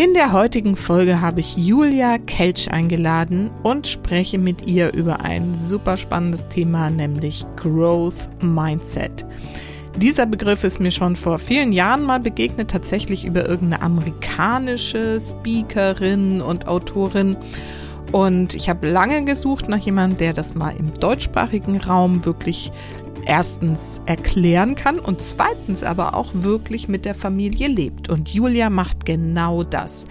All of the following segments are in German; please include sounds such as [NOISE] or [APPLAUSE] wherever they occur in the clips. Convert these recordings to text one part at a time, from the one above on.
In der heutigen Folge habe ich Julia Kelch eingeladen und spreche mit ihr über ein super spannendes Thema, nämlich Growth Mindset. Dieser Begriff ist mir schon vor vielen Jahren mal begegnet, tatsächlich über irgendeine amerikanische Speakerin und Autorin. Und ich habe lange gesucht nach jemandem, der das mal im deutschsprachigen Raum wirklich erstens erklären kann und zweitens aber auch wirklich mit der Familie lebt. Und Julia macht genau das.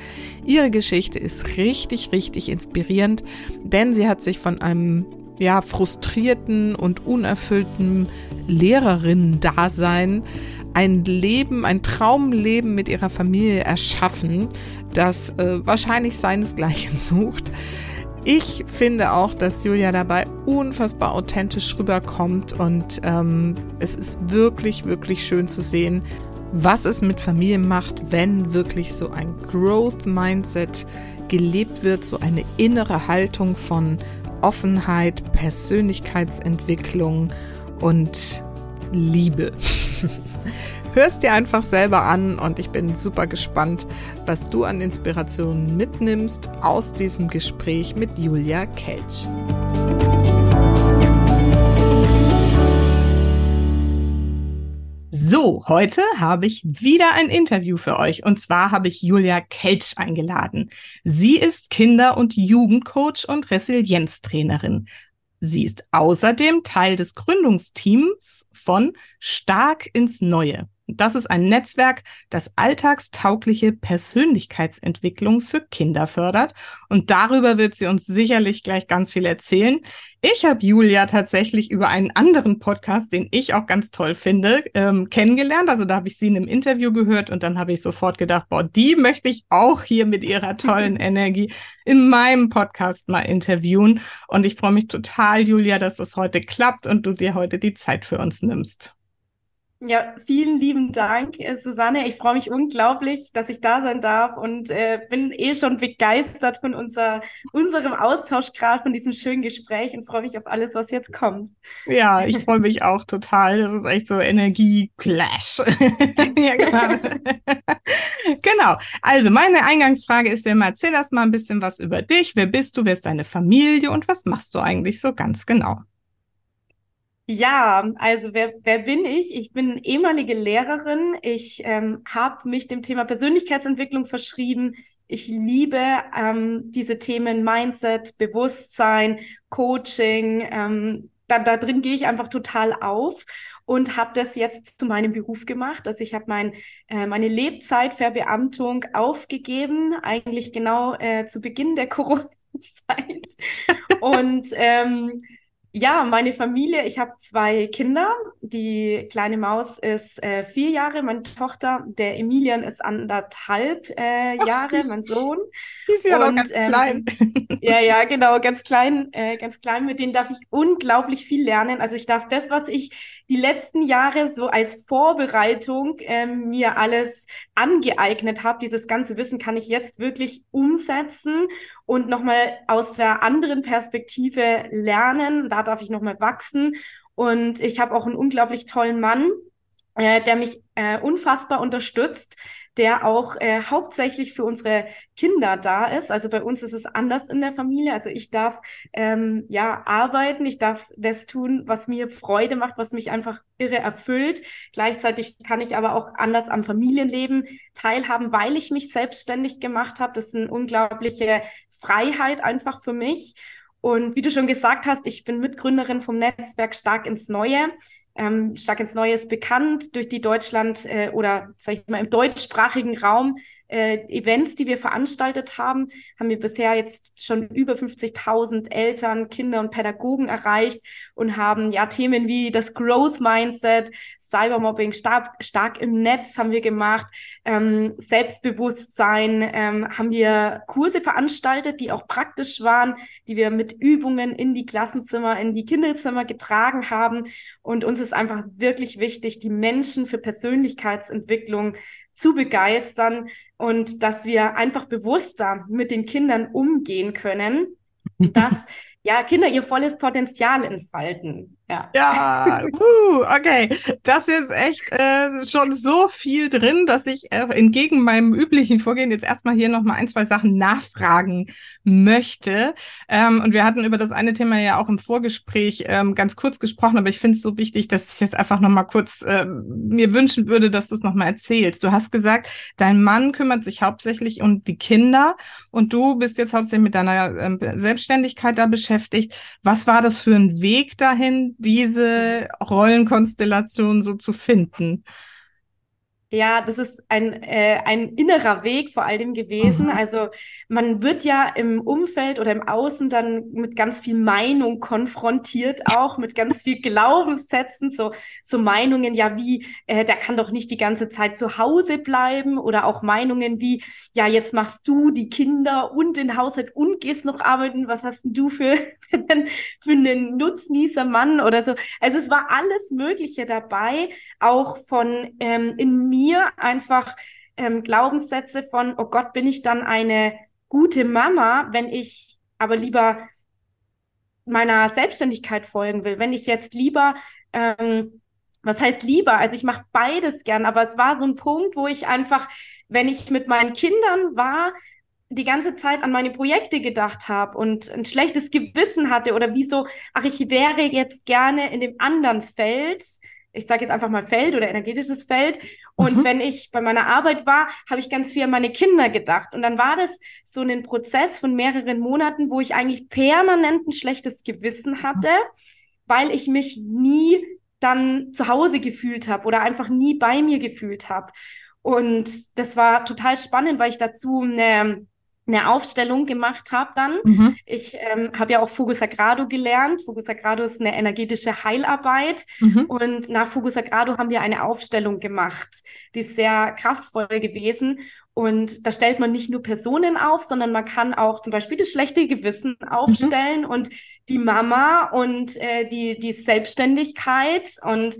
Ihre Geschichte ist richtig, richtig inspirierend, denn sie hat sich von einem ja, frustrierten und unerfüllten Lehrerinnen-Dasein ein Leben, ein Traumleben mit ihrer Familie erschaffen, das äh, wahrscheinlich seinesgleichen [LAUGHS] sucht. Ich finde auch, dass Julia dabei unfassbar authentisch rüberkommt und ähm, es ist wirklich, wirklich schön zu sehen, was es mit Familien macht, wenn wirklich so ein Growth Mindset gelebt wird, so eine innere Haltung von Offenheit, Persönlichkeitsentwicklung und Liebe. [LAUGHS] Hörst dir einfach selber an und ich bin super gespannt, was du an Inspirationen mitnimmst aus diesem Gespräch mit Julia Kelch. So, heute habe ich wieder ein Interview für euch und zwar habe ich Julia Kelch eingeladen. Sie ist Kinder- und Jugendcoach und Resilienztrainerin. Sie ist außerdem Teil des Gründungsteams von Stark ins Neue. Das ist ein Netzwerk, das alltagstaugliche Persönlichkeitsentwicklung für Kinder fördert. Und darüber wird sie uns sicherlich gleich ganz viel erzählen. Ich habe Julia tatsächlich über einen anderen Podcast, den ich auch ganz toll finde, ähm, kennengelernt. Also da habe ich sie in einem Interview gehört und dann habe ich sofort gedacht, boah, die möchte ich auch hier mit ihrer tollen [LAUGHS] Energie in meinem Podcast mal interviewen. Und ich freue mich total, Julia, dass es heute klappt und du dir heute die Zeit für uns nimmst. Ja, vielen lieben Dank, äh, Susanne. Ich freue mich unglaublich, dass ich da sein darf und äh, bin eh schon begeistert von unser, unserem Austausch gerade, von diesem schönen Gespräch und freue mich auf alles, was jetzt kommt. Ja, ich freue mich auch total. Das ist echt so Energie-Clash. [LAUGHS] ja, genau. [LAUGHS] genau. Also, meine Eingangsfrage ist ja immer, erzähl erst mal ein bisschen was über dich. Wer bist du? Wer ist deine Familie? Und was machst du eigentlich so ganz genau? Ja, also wer, wer bin ich? Ich bin ehemalige Lehrerin. Ich ähm, habe mich dem Thema Persönlichkeitsentwicklung verschrieben. Ich liebe ähm, diese Themen Mindset, Bewusstsein, Coaching. Ähm, da, da drin gehe ich einfach total auf und habe das jetzt zu meinem Beruf gemacht. Also ich habe mein, äh, meine Lebzeitverbeamtung aufgegeben, eigentlich genau äh, zu Beginn der [LAUGHS] Corona-Zeit. und ähm, ja, meine Familie, ich habe zwei Kinder. Die kleine Maus ist äh, vier Jahre, meine Tochter. Der Emilian ist anderthalb äh, Ach, Jahre, süß. mein Sohn. Die ist ja noch ganz ähm, klein. [LAUGHS] Ja, ja, genau, ganz klein, äh, ganz klein. Mit denen darf ich unglaublich viel lernen. Also ich darf das, was ich die letzten Jahre so als Vorbereitung ähm, mir alles angeeignet habe, dieses ganze Wissen kann ich jetzt wirklich umsetzen und nochmal aus der anderen Perspektive lernen. Da darf ich nochmal wachsen. Und ich habe auch einen unglaublich tollen Mann, äh, der mich äh, unfassbar unterstützt, der auch äh, hauptsächlich für unsere Kinder da ist. Also bei uns ist es anders in der Familie. Also ich darf ähm, ja arbeiten, ich darf das tun, was mir Freude macht, was mich einfach irre erfüllt. Gleichzeitig kann ich aber auch anders am Familienleben teilhaben, weil ich mich selbstständig gemacht habe. Das ist eine unglaubliche Freiheit einfach für mich. Und wie du schon gesagt hast, ich bin Mitgründerin vom Netzwerk Stark ins Neue. Ähm, Stark ins Neue ist bekannt durch die Deutschland äh, oder sag ich mal im deutschsprachigen Raum äh, Events, die wir veranstaltet haben, haben wir bisher jetzt schon über 50.000 Eltern, Kinder und Pädagogen erreicht und haben ja Themen wie das Growth Mindset, Cybermobbing stark, stark im Netz haben wir gemacht, ähm, Selbstbewusstsein ähm, haben wir Kurse veranstaltet, die auch praktisch waren, die wir mit Übungen in die Klassenzimmer, in die Kinderzimmer getragen haben. Und uns ist einfach wirklich wichtig, die Menschen für Persönlichkeitsentwicklung zu begeistern und dass wir einfach bewusster mit den Kindern umgehen können, [LAUGHS] dass ja, Kinder ihr volles Potenzial entfalten. Ja, ja uh, okay. Das ist echt äh, schon so viel drin, dass ich äh, entgegen meinem üblichen Vorgehen jetzt erstmal hier nochmal ein, zwei Sachen nachfragen möchte. Ähm, und wir hatten über das eine Thema ja auch im Vorgespräch ähm, ganz kurz gesprochen, aber ich finde es so wichtig, dass ich jetzt einfach nochmal kurz äh, mir wünschen würde, dass du es nochmal erzählst. Du hast gesagt, dein Mann kümmert sich hauptsächlich um die Kinder und du bist jetzt hauptsächlich mit deiner äh, Selbstständigkeit da beschäftigt. Was war das für ein Weg dahin? Diese Rollenkonstellation so zu finden? Ja, das ist ein, äh, ein innerer Weg vor allem gewesen. Mhm. Also man wird ja im Umfeld oder im Außen dann mit ganz viel Meinung konfrontiert, auch mit ganz viel Glaubenssätzen, so, so Meinungen, ja, wie, äh, der kann doch nicht die ganze Zeit zu Hause bleiben oder auch Meinungen wie, ja, jetzt machst du die Kinder und den Haushalt und gehst noch arbeiten, was hast denn du für, [LAUGHS] für einen Nutznießer Mann oder so. Also es war alles Mögliche dabei, auch von ähm, in mir mir einfach ähm, Glaubenssätze von, oh Gott, bin ich dann eine gute Mama, wenn ich aber lieber meiner Selbstständigkeit folgen will, wenn ich jetzt lieber, ähm, was halt lieber, also ich mache beides gern, aber es war so ein Punkt, wo ich einfach, wenn ich mit meinen Kindern war, die ganze Zeit an meine Projekte gedacht habe und ein schlechtes Gewissen hatte oder wieso, ach, ich wäre jetzt gerne in dem anderen Feld, ich sage jetzt einfach mal Feld oder energetisches Feld. Und mhm. wenn ich bei meiner Arbeit war, habe ich ganz viel an meine Kinder gedacht. Und dann war das so ein Prozess von mehreren Monaten, wo ich eigentlich permanent ein schlechtes Gewissen hatte, weil ich mich nie dann zu Hause gefühlt habe oder einfach nie bei mir gefühlt habe. Und das war total spannend, weil ich dazu eine eine Aufstellung gemacht habe dann. Mhm. Ich ähm, habe ja auch Fugu Sagrado gelernt. Fugu Sagrado ist eine energetische Heilarbeit. Mhm. Und nach Fugu Sagrado haben wir eine Aufstellung gemacht. Die ist sehr kraftvoll gewesen. Und da stellt man nicht nur Personen auf, sondern man kann auch zum Beispiel das schlechte Gewissen aufstellen mhm. und die Mama und äh, die, die Selbstständigkeit und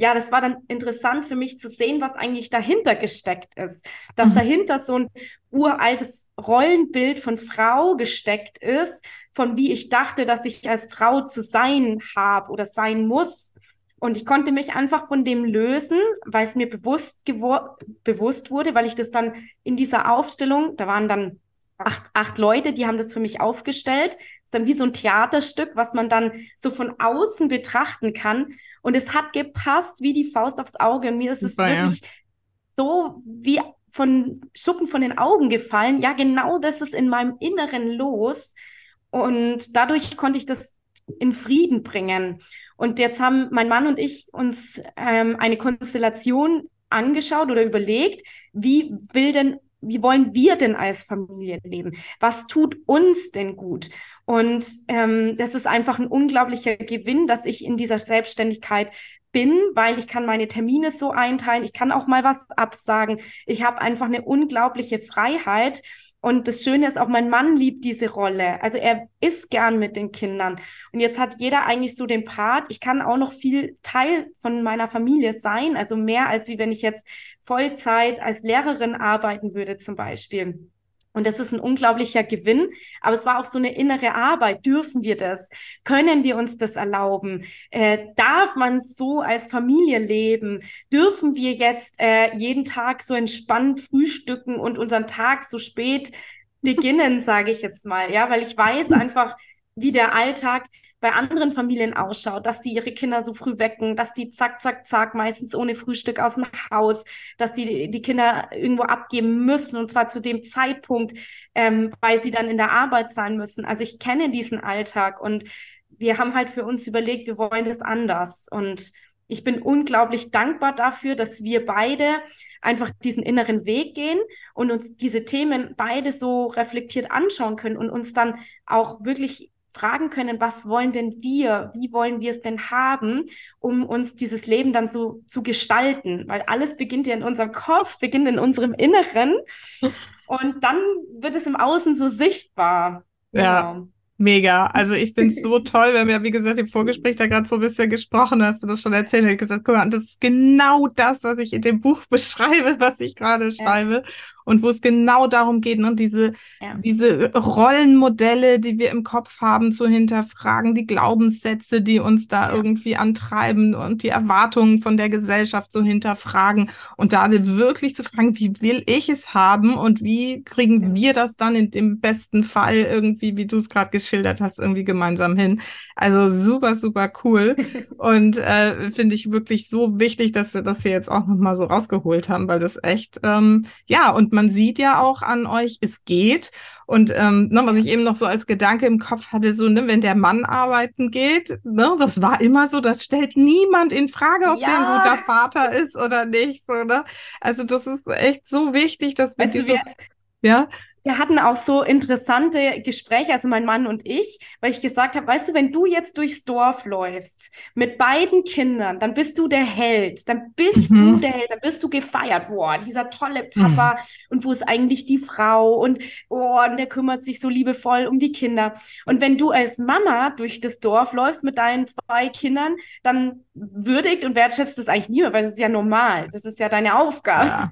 ja, das war dann interessant für mich zu sehen, was eigentlich dahinter gesteckt ist. Dass mhm. dahinter so ein uraltes Rollenbild von Frau gesteckt ist, von wie ich dachte, dass ich als Frau zu sein habe oder sein muss. Und ich konnte mich einfach von dem lösen, weil es mir bewusst, bewusst wurde, weil ich das dann in dieser Aufstellung, da waren dann acht, acht Leute, die haben das für mich aufgestellt. Ist dann wie so ein Theaterstück, was man dann so von außen betrachten kann. Und es hat gepasst wie die Faust aufs Auge. Und mir ist es Super, wirklich ja. so wie von Schuppen von den Augen gefallen. Ja, genau das ist in meinem Inneren los. Und dadurch konnte ich das in Frieden bringen. Und jetzt haben mein Mann und ich uns ähm, eine Konstellation angeschaut oder überlegt, wie will denn wie wollen wir denn als Familie leben? Was tut uns denn gut? Und ähm, das ist einfach ein unglaublicher Gewinn, dass ich in dieser Selbstständigkeit bin, weil ich kann meine Termine so einteilen, ich kann auch mal was absagen. Ich habe einfach eine unglaubliche Freiheit und das Schöne ist auch, mein Mann liebt diese Rolle. Also er ist gern mit den Kindern. Und jetzt hat jeder eigentlich so den Part. Ich kann auch noch viel Teil von meiner Familie sein. Also mehr als wie wenn ich jetzt Vollzeit als Lehrerin arbeiten würde zum Beispiel. Und das ist ein unglaublicher Gewinn. Aber es war auch so eine innere Arbeit. Dürfen wir das? Können wir uns das erlauben? Äh, darf man so als Familie leben? Dürfen wir jetzt äh, jeden Tag so entspannt frühstücken und unseren Tag so spät beginnen, [LAUGHS] sage ich jetzt mal? Ja, weil ich weiß einfach, wie der Alltag bei anderen Familien ausschaut, dass die ihre Kinder so früh wecken, dass die zack, zack, zack, meistens ohne Frühstück aus dem Haus, dass die die Kinder irgendwo abgeben müssen und zwar zu dem Zeitpunkt, ähm, weil sie dann in der Arbeit sein müssen. Also ich kenne diesen Alltag und wir haben halt für uns überlegt, wir wollen das anders und ich bin unglaublich dankbar dafür, dass wir beide einfach diesen inneren Weg gehen und uns diese Themen beide so reflektiert anschauen können und uns dann auch wirklich fragen können, was wollen denn wir? Wie wollen wir es denn haben, um uns dieses Leben dann so zu gestalten? Weil alles beginnt ja in unserem Kopf, beginnt in unserem Inneren und dann wird es im Außen so sichtbar. Ja. Genau. Mega. Also ich finde es so toll. Wir haben ja, wie gesagt, im Vorgespräch da gerade so ein bisschen gesprochen, hast du das schon erzählt. Ich gesagt, guck mal, das ist genau das, was ich in dem Buch [LAUGHS] beschreibe, was ich gerade schreibe. Ja und wo es genau darum geht, ne, diese, ja. diese Rollenmodelle, die wir im Kopf haben, zu hinterfragen, die Glaubenssätze, die uns da ja. irgendwie antreiben und die Erwartungen von der Gesellschaft zu hinterfragen und da wirklich zu fragen, wie will ich es haben und wie kriegen ja. wir das dann in dem besten Fall irgendwie, wie du es gerade geschildert hast, irgendwie gemeinsam hin. Also super, super cool [LAUGHS] und äh, finde ich wirklich so wichtig, dass wir das hier jetzt auch nochmal so rausgeholt haben, weil das echt, ähm, ja, und man man sieht ja auch an euch, es geht. Und ähm, ne, was ich eben noch so als Gedanke im Kopf hatte, so, ne, wenn der Mann arbeiten geht, ne, das war immer so, das stellt niemand in Frage, ob ja. der ein guter Vater ist oder nicht. So, ne? Also das ist echt so wichtig, dass wir also diese. Wir, ja wir hatten auch so interessante Gespräche, also mein Mann und ich, weil ich gesagt habe, weißt du, wenn du jetzt durchs Dorf läufst mit beiden Kindern, dann bist du der Held, dann bist mhm. du der Held, dann bist du gefeiert, boah, dieser tolle Papa mhm. und wo ist eigentlich die Frau und oh, und der kümmert sich so liebevoll um die Kinder. Und wenn du als Mama durch das Dorf läufst mit deinen zwei Kindern, dann würdigt und wertschätzt das eigentlich niemand, weil es ist ja normal, das ist ja deine Aufgabe. Ja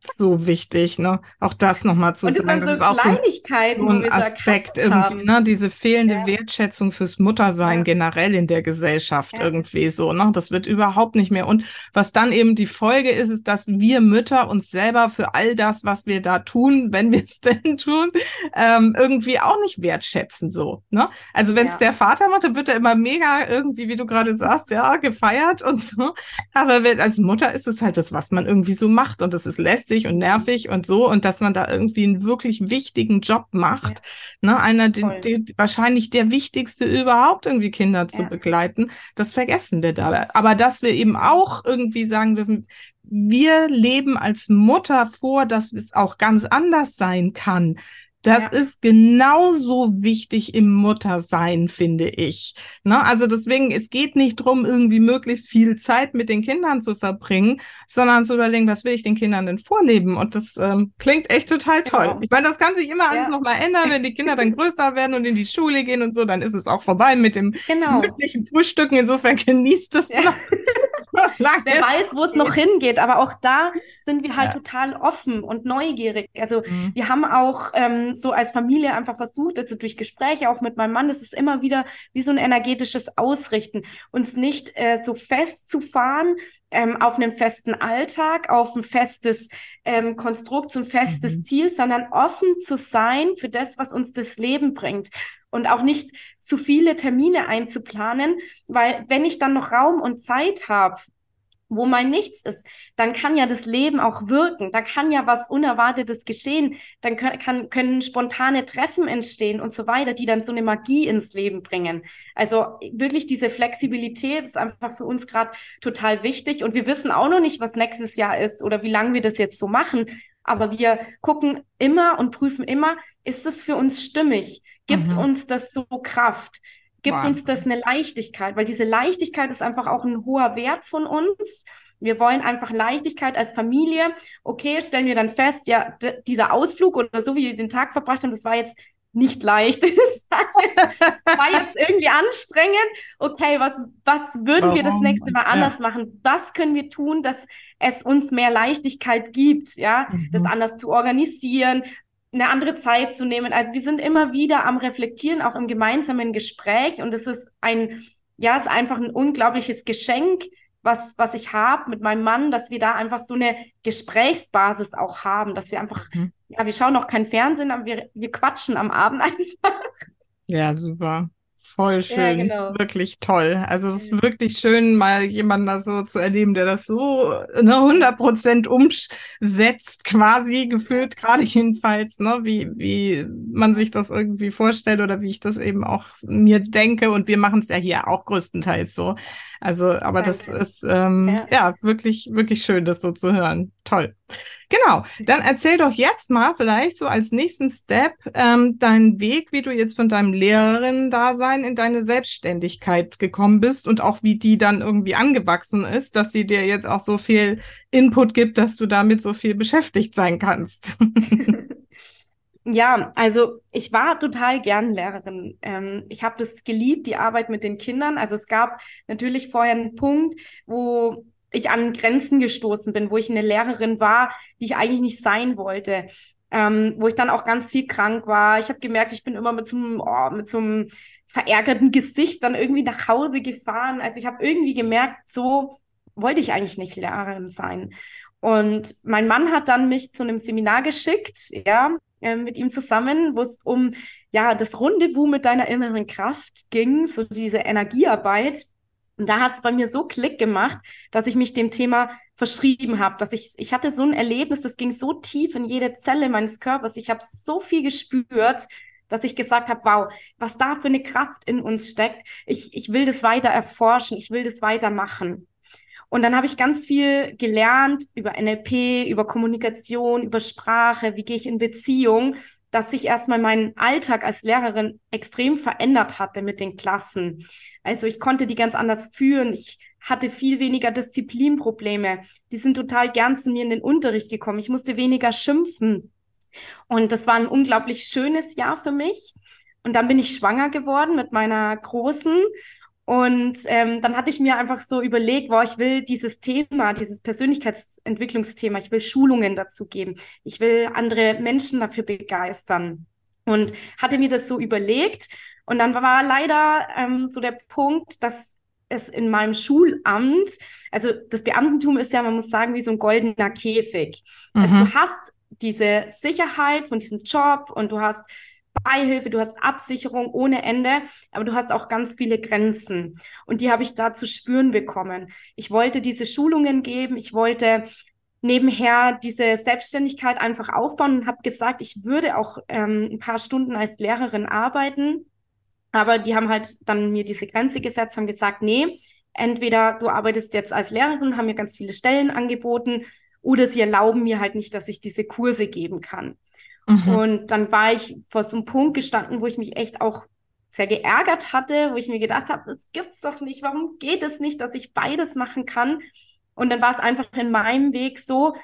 so wichtig, ne? Auch das nochmal zu und sagen. Das so ist auch so ein Aspekt irgendwie, ne? Diese fehlende ja. Wertschätzung fürs Muttersein ja. generell in der Gesellschaft ja. irgendwie so, ne? Das wird überhaupt nicht mehr. Und was dann eben die Folge ist, ist, dass wir Mütter uns selber für all das, was wir da tun, [LAUGHS] wenn wir es denn tun, ähm, irgendwie auch nicht wertschätzen, so, ne? Also wenn es der Vater macht, dann wird er immer mega irgendwie, wie du gerade sagst, ja, gefeiert und so. Aber als Mutter ist es halt das, was man irgendwie so macht und das ist lässt lästig und nervig und so und dass man da irgendwie einen wirklich wichtigen Job macht. Ja. Ne, einer, die, die, wahrscheinlich der wichtigste überhaupt, irgendwie Kinder zu ja. begleiten. Das vergessen wir da. Aber dass wir eben auch irgendwie sagen dürfen, wir leben als Mutter vor, dass es auch ganz anders sein kann. Das ja. ist genauso wichtig im Muttersein, finde ich. Ne? Also deswegen, es geht nicht drum, irgendwie möglichst viel Zeit mit den Kindern zu verbringen, sondern zu überlegen, was will ich den Kindern denn vorleben? Und das ähm, klingt echt total toll. Genau. Ich meine, das kann sich immer alles ja. nochmal ändern, wenn die Kinder dann [LAUGHS] größer werden und in die Schule gehen und so, dann ist es auch vorbei mit dem genau. gemütlichen Frühstücken. Insofern genießt es [LAUGHS] ja. noch. Wer weiß, wo es noch [LAUGHS] hingeht, aber auch da sind wir halt ja. total offen und neugierig. Also mhm. wir haben auch ähm, so als Familie einfach versucht, also durch Gespräche auch mit meinem Mann, das ist immer wieder wie so ein energetisches Ausrichten, uns nicht äh, so festzufahren ähm, auf einem festen Alltag, auf ein festes ähm, Konstrukt, so ein festes mhm. Ziel, sondern offen zu sein für das, was uns das Leben bringt und auch nicht zu viele Termine einzuplanen, weil wenn ich dann noch Raum und Zeit habe, wo mein Nichts ist, dann kann ja das Leben auch wirken, da kann ja was Unerwartetes geschehen, dann können, kann, können spontane Treffen entstehen und so weiter, die dann so eine Magie ins Leben bringen. Also wirklich diese Flexibilität ist einfach für uns gerade total wichtig und wir wissen auch noch nicht, was nächstes Jahr ist oder wie lange wir das jetzt so machen, aber wir gucken immer und prüfen immer, ist es für uns stimmig? Gibt mhm. uns das so Kraft? Gibt Wahnsinn. uns das eine Leichtigkeit? Weil diese Leichtigkeit ist einfach auch ein hoher Wert von uns. Wir wollen einfach Leichtigkeit als Familie. Okay, stellen wir dann fest, ja, dieser Ausflug oder so, wie wir den Tag verbracht haben, das war jetzt nicht leicht. [LAUGHS] Das war jetzt irgendwie anstrengend. Okay, was, was würden Warum? wir das nächste Mal anders ja. machen? Was können wir tun, dass es uns mehr Leichtigkeit gibt, ja, mhm. das anders zu organisieren, eine andere Zeit zu nehmen. Also wir sind immer wieder am Reflektieren, auch im gemeinsamen Gespräch. Und es ist ein, ja, es ist einfach ein unglaubliches Geschenk, was, was ich habe mit meinem Mann, dass wir da einfach so eine Gesprächsbasis auch haben, dass wir einfach, mhm. ja, wir schauen auch kein Fernsehen, aber wir, wir quatschen am Abend [LAUGHS] einfach. Ja, super. Voll schön, ja, genau. wirklich toll. Also es ist wirklich schön, mal jemanden da so zu erleben, der das so ne, 100 Prozent umsetzt, quasi gefühlt, gerade jedenfalls, ne, wie, wie man sich das irgendwie vorstellt oder wie ich das eben auch mir denke. Und wir machen es ja hier auch größtenteils so. Also, aber Danke. das ist ähm, ja. ja wirklich, wirklich schön, das so zu hören. Toll. Genau, dann erzähl doch jetzt mal vielleicht so als nächsten Step ähm, deinen Weg, wie du jetzt von deinem Lehrerinnen-Dasein in deine Selbstständigkeit gekommen bist und auch wie die dann irgendwie angewachsen ist, dass sie dir jetzt auch so viel Input gibt, dass du damit so viel beschäftigt sein kannst. [LAUGHS] Ja, also ich war total gern Lehrerin. Ähm, ich habe das geliebt, die Arbeit mit den Kindern. Also es gab natürlich vorher einen Punkt, wo ich an Grenzen gestoßen bin, wo ich eine Lehrerin war, die ich eigentlich nicht sein wollte. Ähm, wo ich dann auch ganz viel krank war. Ich habe gemerkt, ich bin immer mit so einem, oh, mit so einem verärgerten Gesicht dann irgendwie nach Hause gefahren. Also ich habe irgendwie gemerkt, so wollte ich eigentlich nicht Lehrerin sein. Und mein Mann hat dann mich zu einem Seminar geschickt, ja, äh, mit ihm zusammen, wo es um ja das Rendezvous mit deiner inneren Kraft ging, so diese Energiearbeit. Und da hat es bei mir so Klick gemacht, dass ich mich dem Thema verschrieben habe, dass ich, ich hatte so ein Erlebnis, das ging so tief in jede Zelle meines Körpers. Ich habe so viel gespürt, dass ich gesagt habe, wow, was da für eine Kraft in uns steckt. Ich, ich will das weiter erforschen, ich will das weiter machen. Und dann habe ich ganz viel gelernt über NLP, über Kommunikation, über Sprache, wie gehe ich in Beziehung dass sich erstmal mein Alltag als Lehrerin extrem verändert hatte mit den Klassen. Also ich konnte die ganz anders führen. Ich hatte viel weniger Disziplinprobleme. Die sind total gern zu mir in den Unterricht gekommen. Ich musste weniger schimpfen. Und das war ein unglaublich schönes Jahr für mich. Und dann bin ich schwanger geworden mit meiner Großen und ähm, dann hatte ich mir einfach so überlegt, wow, ich will dieses Thema, dieses Persönlichkeitsentwicklungsthema, ich will Schulungen dazu geben. Ich will andere Menschen dafür begeistern. Und hatte mir das so überlegt. Und dann war leider ähm, so der Punkt, dass es in meinem Schulamt, also das Beamtentum ist ja, man muss sagen, wie so ein goldener Käfig. Mhm. Also du hast diese Sicherheit von diesem Job und du hast Beihilfe, du hast Absicherung ohne Ende, aber du hast auch ganz viele Grenzen. Und die habe ich da zu spüren bekommen. Ich wollte diese Schulungen geben, ich wollte nebenher diese Selbstständigkeit einfach aufbauen und habe gesagt, ich würde auch ähm, ein paar Stunden als Lehrerin arbeiten. Aber die haben halt dann mir diese Grenze gesetzt, haben gesagt, nee, entweder du arbeitest jetzt als Lehrerin, haben mir ganz viele Stellen angeboten, oder sie erlauben mir halt nicht, dass ich diese Kurse geben kann. Mhm. Und dann war ich vor so einem Punkt gestanden, wo ich mich echt auch sehr geärgert hatte, wo ich mir gedacht habe, das gibt's doch nicht, warum geht es nicht, dass ich beides machen kann? Und dann war es einfach in meinem Weg so,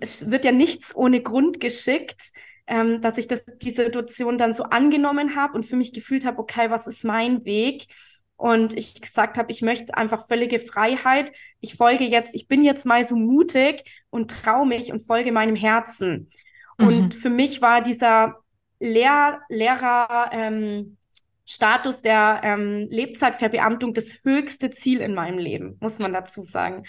es wird ja nichts ohne Grund geschickt, ähm, dass ich das, die Situation dann so angenommen habe und für mich gefühlt habe, okay, was ist mein Weg? Und ich gesagt habe, ich möchte einfach völlige Freiheit. Ich folge jetzt, ich bin jetzt mal so mutig und traue mich und folge meinem Herzen. Und mhm. für mich war dieser Lehr Lehrer ähm, Status der ähm, Lebzeitverbeamtung das höchste Ziel in meinem Leben, muss man dazu sagen.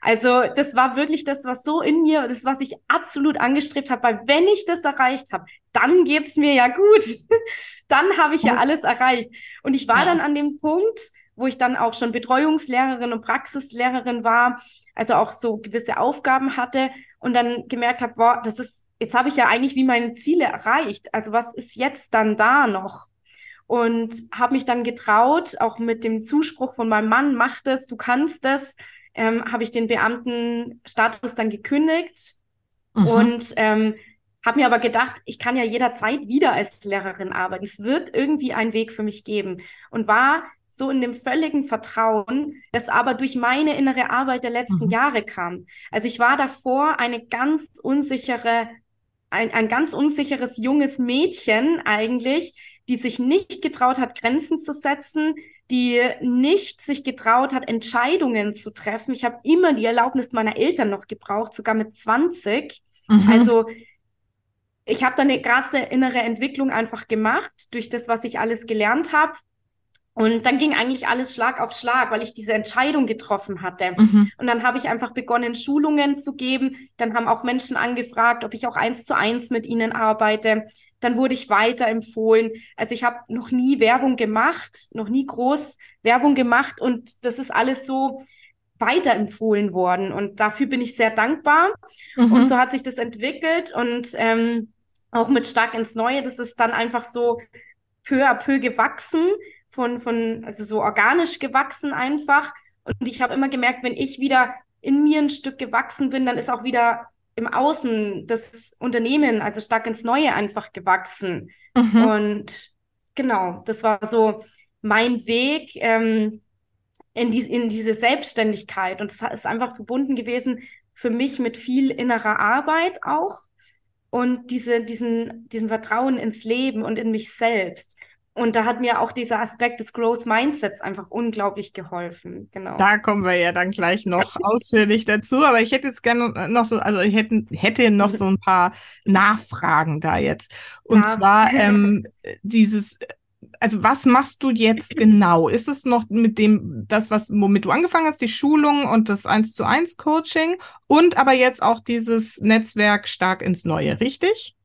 Also das war wirklich das, was so in mir, das, was ich absolut angestrebt habe, weil wenn ich das erreicht habe, dann geht's mir ja gut. [LAUGHS] dann habe ich ja alles erreicht. Und ich war ja. dann an dem Punkt, wo ich dann auch schon Betreuungslehrerin und Praxislehrerin war, also auch so gewisse Aufgaben hatte und dann gemerkt habe, boah, das ist jetzt habe ich ja eigentlich wie meine Ziele erreicht. Also was ist jetzt dann da noch? Und habe mich dann getraut, auch mit dem Zuspruch von meinem Mann, mach das, du kannst das, ähm, habe ich den Beamtenstatus dann gekündigt mhm. und ähm, habe mir aber gedacht, ich kann ja jederzeit wieder als Lehrerin arbeiten. Es wird irgendwie einen Weg für mich geben und war so in dem völligen Vertrauen, das aber durch meine innere Arbeit der letzten mhm. Jahre kam. Also ich war davor eine ganz unsichere ein, ein ganz unsicheres junges Mädchen eigentlich, die sich nicht getraut hat, Grenzen zu setzen, die nicht sich getraut hat, Entscheidungen zu treffen. Ich habe immer die Erlaubnis meiner Eltern noch gebraucht, sogar mit 20. Mhm. Also ich habe da eine krasse innere Entwicklung einfach gemacht durch das, was ich alles gelernt habe. Und dann ging eigentlich alles Schlag auf Schlag, weil ich diese Entscheidung getroffen hatte. Mhm. Und dann habe ich einfach begonnen, Schulungen zu geben. Dann haben auch Menschen angefragt, ob ich auch eins zu eins mit ihnen arbeite. Dann wurde ich weiterempfohlen. Also ich habe noch nie Werbung gemacht, noch nie groß Werbung gemacht. Und das ist alles so weiterempfohlen worden. Und dafür bin ich sehr dankbar. Mhm. Und so hat sich das entwickelt. Und ähm, auch mit Stark ins Neue, das ist dann einfach so peu à peu gewachsen von, von, also so organisch gewachsen einfach. Und ich habe immer gemerkt, wenn ich wieder in mir ein Stück gewachsen bin, dann ist auch wieder im Außen das Unternehmen, also stark ins Neue einfach gewachsen. Mhm. Und genau, das war so mein Weg ähm, in, die, in diese Selbstständigkeit. Und es ist einfach verbunden gewesen für mich mit viel innerer Arbeit auch und diese, diesen, diesem Vertrauen ins Leben und in mich selbst. Und da hat mir auch dieser Aspekt des Growth Mindsets einfach unglaublich geholfen. Genau. Da kommen wir ja dann gleich noch ausführlich dazu. Aber ich hätte jetzt gerne noch so, also ich hätte, hätte noch so ein paar Nachfragen da jetzt. Und ja. zwar ähm, dieses, also was machst du jetzt genau? Ist es noch mit dem, das, was, womit du angefangen hast, die Schulung und das 1 zu 1 Coaching und aber jetzt auch dieses Netzwerk stark ins Neue, richtig?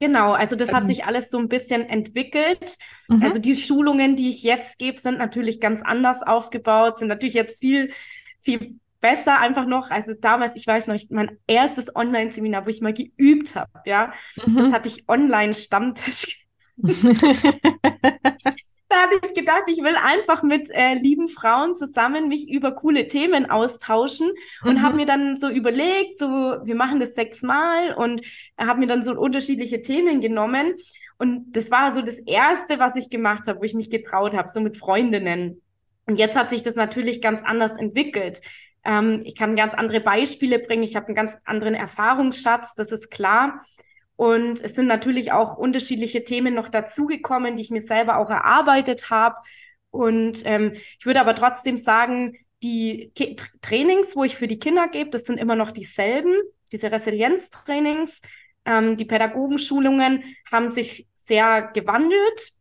Genau, also das also, hat sich alles so ein bisschen entwickelt. Mhm. Also die Schulungen, die ich jetzt gebe, sind natürlich ganz anders aufgebaut, sind natürlich jetzt viel, viel besser einfach noch. Also damals, ich weiß noch, mein erstes Online-Seminar, wo ich mal geübt habe, ja, mhm. das hatte ich Online-Stammtisch. [LAUGHS] [LAUGHS] da habe ich gedacht, ich will einfach mit äh, lieben Frauen zusammen mich über coole Themen austauschen und mhm. habe mir dann so überlegt, so wir machen das sechsmal und habe mir dann so unterschiedliche Themen genommen und das war so das erste, was ich gemacht habe, wo ich mich getraut habe, so mit Freundinnen. Und jetzt hat sich das natürlich ganz anders entwickelt. Ähm, ich kann ganz andere Beispiele bringen. Ich habe einen ganz anderen Erfahrungsschatz, das ist klar. Und es sind natürlich auch unterschiedliche Themen noch dazugekommen, die ich mir selber auch erarbeitet habe. Und ähm, ich würde aber trotzdem sagen, die Ki Trainings, wo ich für die Kinder gebe, das sind immer noch dieselben, diese Resilienztrainings. Ähm, die Pädagogenschulungen haben sich sehr gewandelt.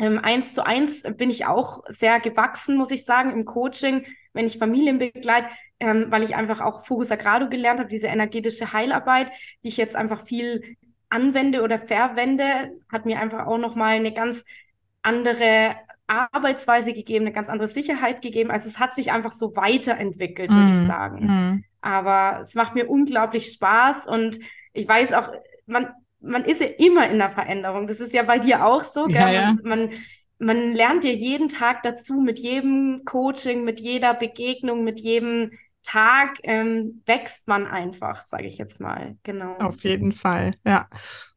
Ähm, eins zu eins bin ich auch sehr gewachsen, muss ich sagen, im Coaching, wenn ich Familien begleite ähm, weil ich einfach auch Fokus Sagrado gelernt habe, diese energetische Heilarbeit, die ich jetzt einfach viel anwende oder verwende, hat mir einfach auch nochmal eine ganz andere Arbeitsweise gegeben, eine ganz andere Sicherheit gegeben. Also es hat sich einfach so weiterentwickelt, würde mm, ich sagen. Mm. Aber es macht mir unglaublich Spaß und ich weiß auch, man, man ist ja immer in der Veränderung. Das ist ja bei dir auch so. Ja, ja. Man, man lernt ja jeden Tag dazu, mit jedem Coaching, mit jeder Begegnung, mit jedem Tag ähm, wächst man einfach, sage ich jetzt mal. Genau. Auf jeden Fall, ja.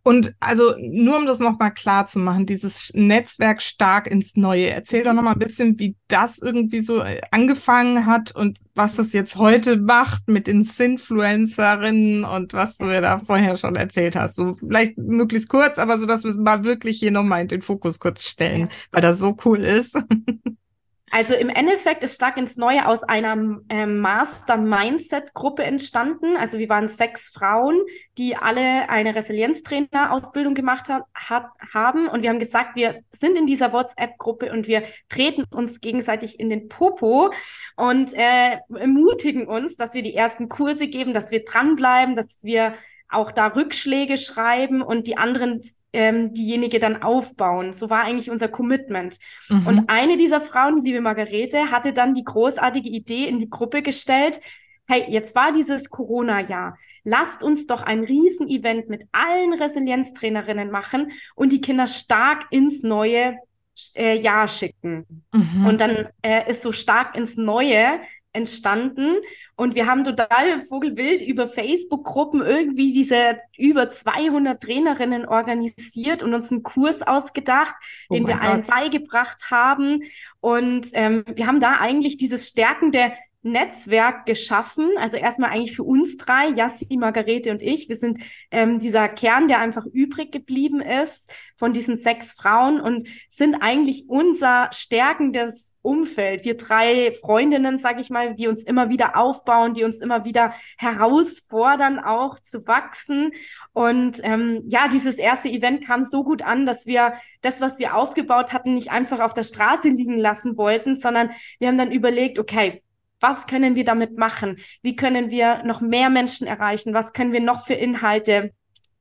Und also nur um das nochmal klar zu machen, dieses Netzwerk stark ins Neue. Erzähl doch nochmal ein bisschen, wie das irgendwie so äh, angefangen hat und was das jetzt heute macht mit den Sinfluencerinnen und was du mir da vorher schon erzählt hast. So vielleicht möglichst kurz, aber so, dass wir es mal wirklich hier nochmal in den Fokus kurz stellen, weil das so cool ist. [LAUGHS] Also im Endeffekt ist Stark ins Neue aus einer ähm, Master-Mindset-Gruppe entstanden. Also wir waren sechs Frauen, die alle eine Resilienztrainer-Ausbildung gemacht hat, hat, haben. Und wir haben gesagt, wir sind in dieser WhatsApp-Gruppe und wir treten uns gegenseitig in den Popo und äh, ermutigen uns, dass wir die ersten Kurse geben, dass wir dranbleiben, dass wir auch da Rückschläge schreiben und die anderen ähm, diejenige dann aufbauen. So war eigentlich unser Commitment. Mhm. Und eine dieser Frauen, die liebe Margarete, hatte dann die großartige Idee in die Gruppe gestellt, hey, jetzt war dieses Corona-Jahr. Lasst uns doch ein Riesenevent mit allen Resilienztrainerinnen machen und die Kinder stark ins neue äh, Jahr schicken. Mhm. Und dann äh, ist so stark ins Neue entstanden und wir haben total vogelwild über Facebook-Gruppen irgendwie diese über 200 Trainerinnen organisiert und uns einen Kurs ausgedacht, oh den wir Gott. allen beigebracht haben und ähm, wir haben da eigentlich dieses Stärken der Netzwerk geschaffen. Also erstmal eigentlich für uns drei, Jassi, Margarete und ich. Wir sind ähm, dieser Kern, der einfach übrig geblieben ist von diesen sechs Frauen und sind eigentlich unser stärkendes Umfeld. Wir drei Freundinnen, sage ich mal, die uns immer wieder aufbauen, die uns immer wieder herausfordern, auch zu wachsen. Und ähm, ja, dieses erste Event kam so gut an, dass wir das, was wir aufgebaut hatten, nicht einfach auf der Straße liegen lassen wollten, sondern wir haben dann überlegt, okay, was können wir damit machen? Wie können wir noch mehr Menschen erreichen? Was können wir noch für Inhalte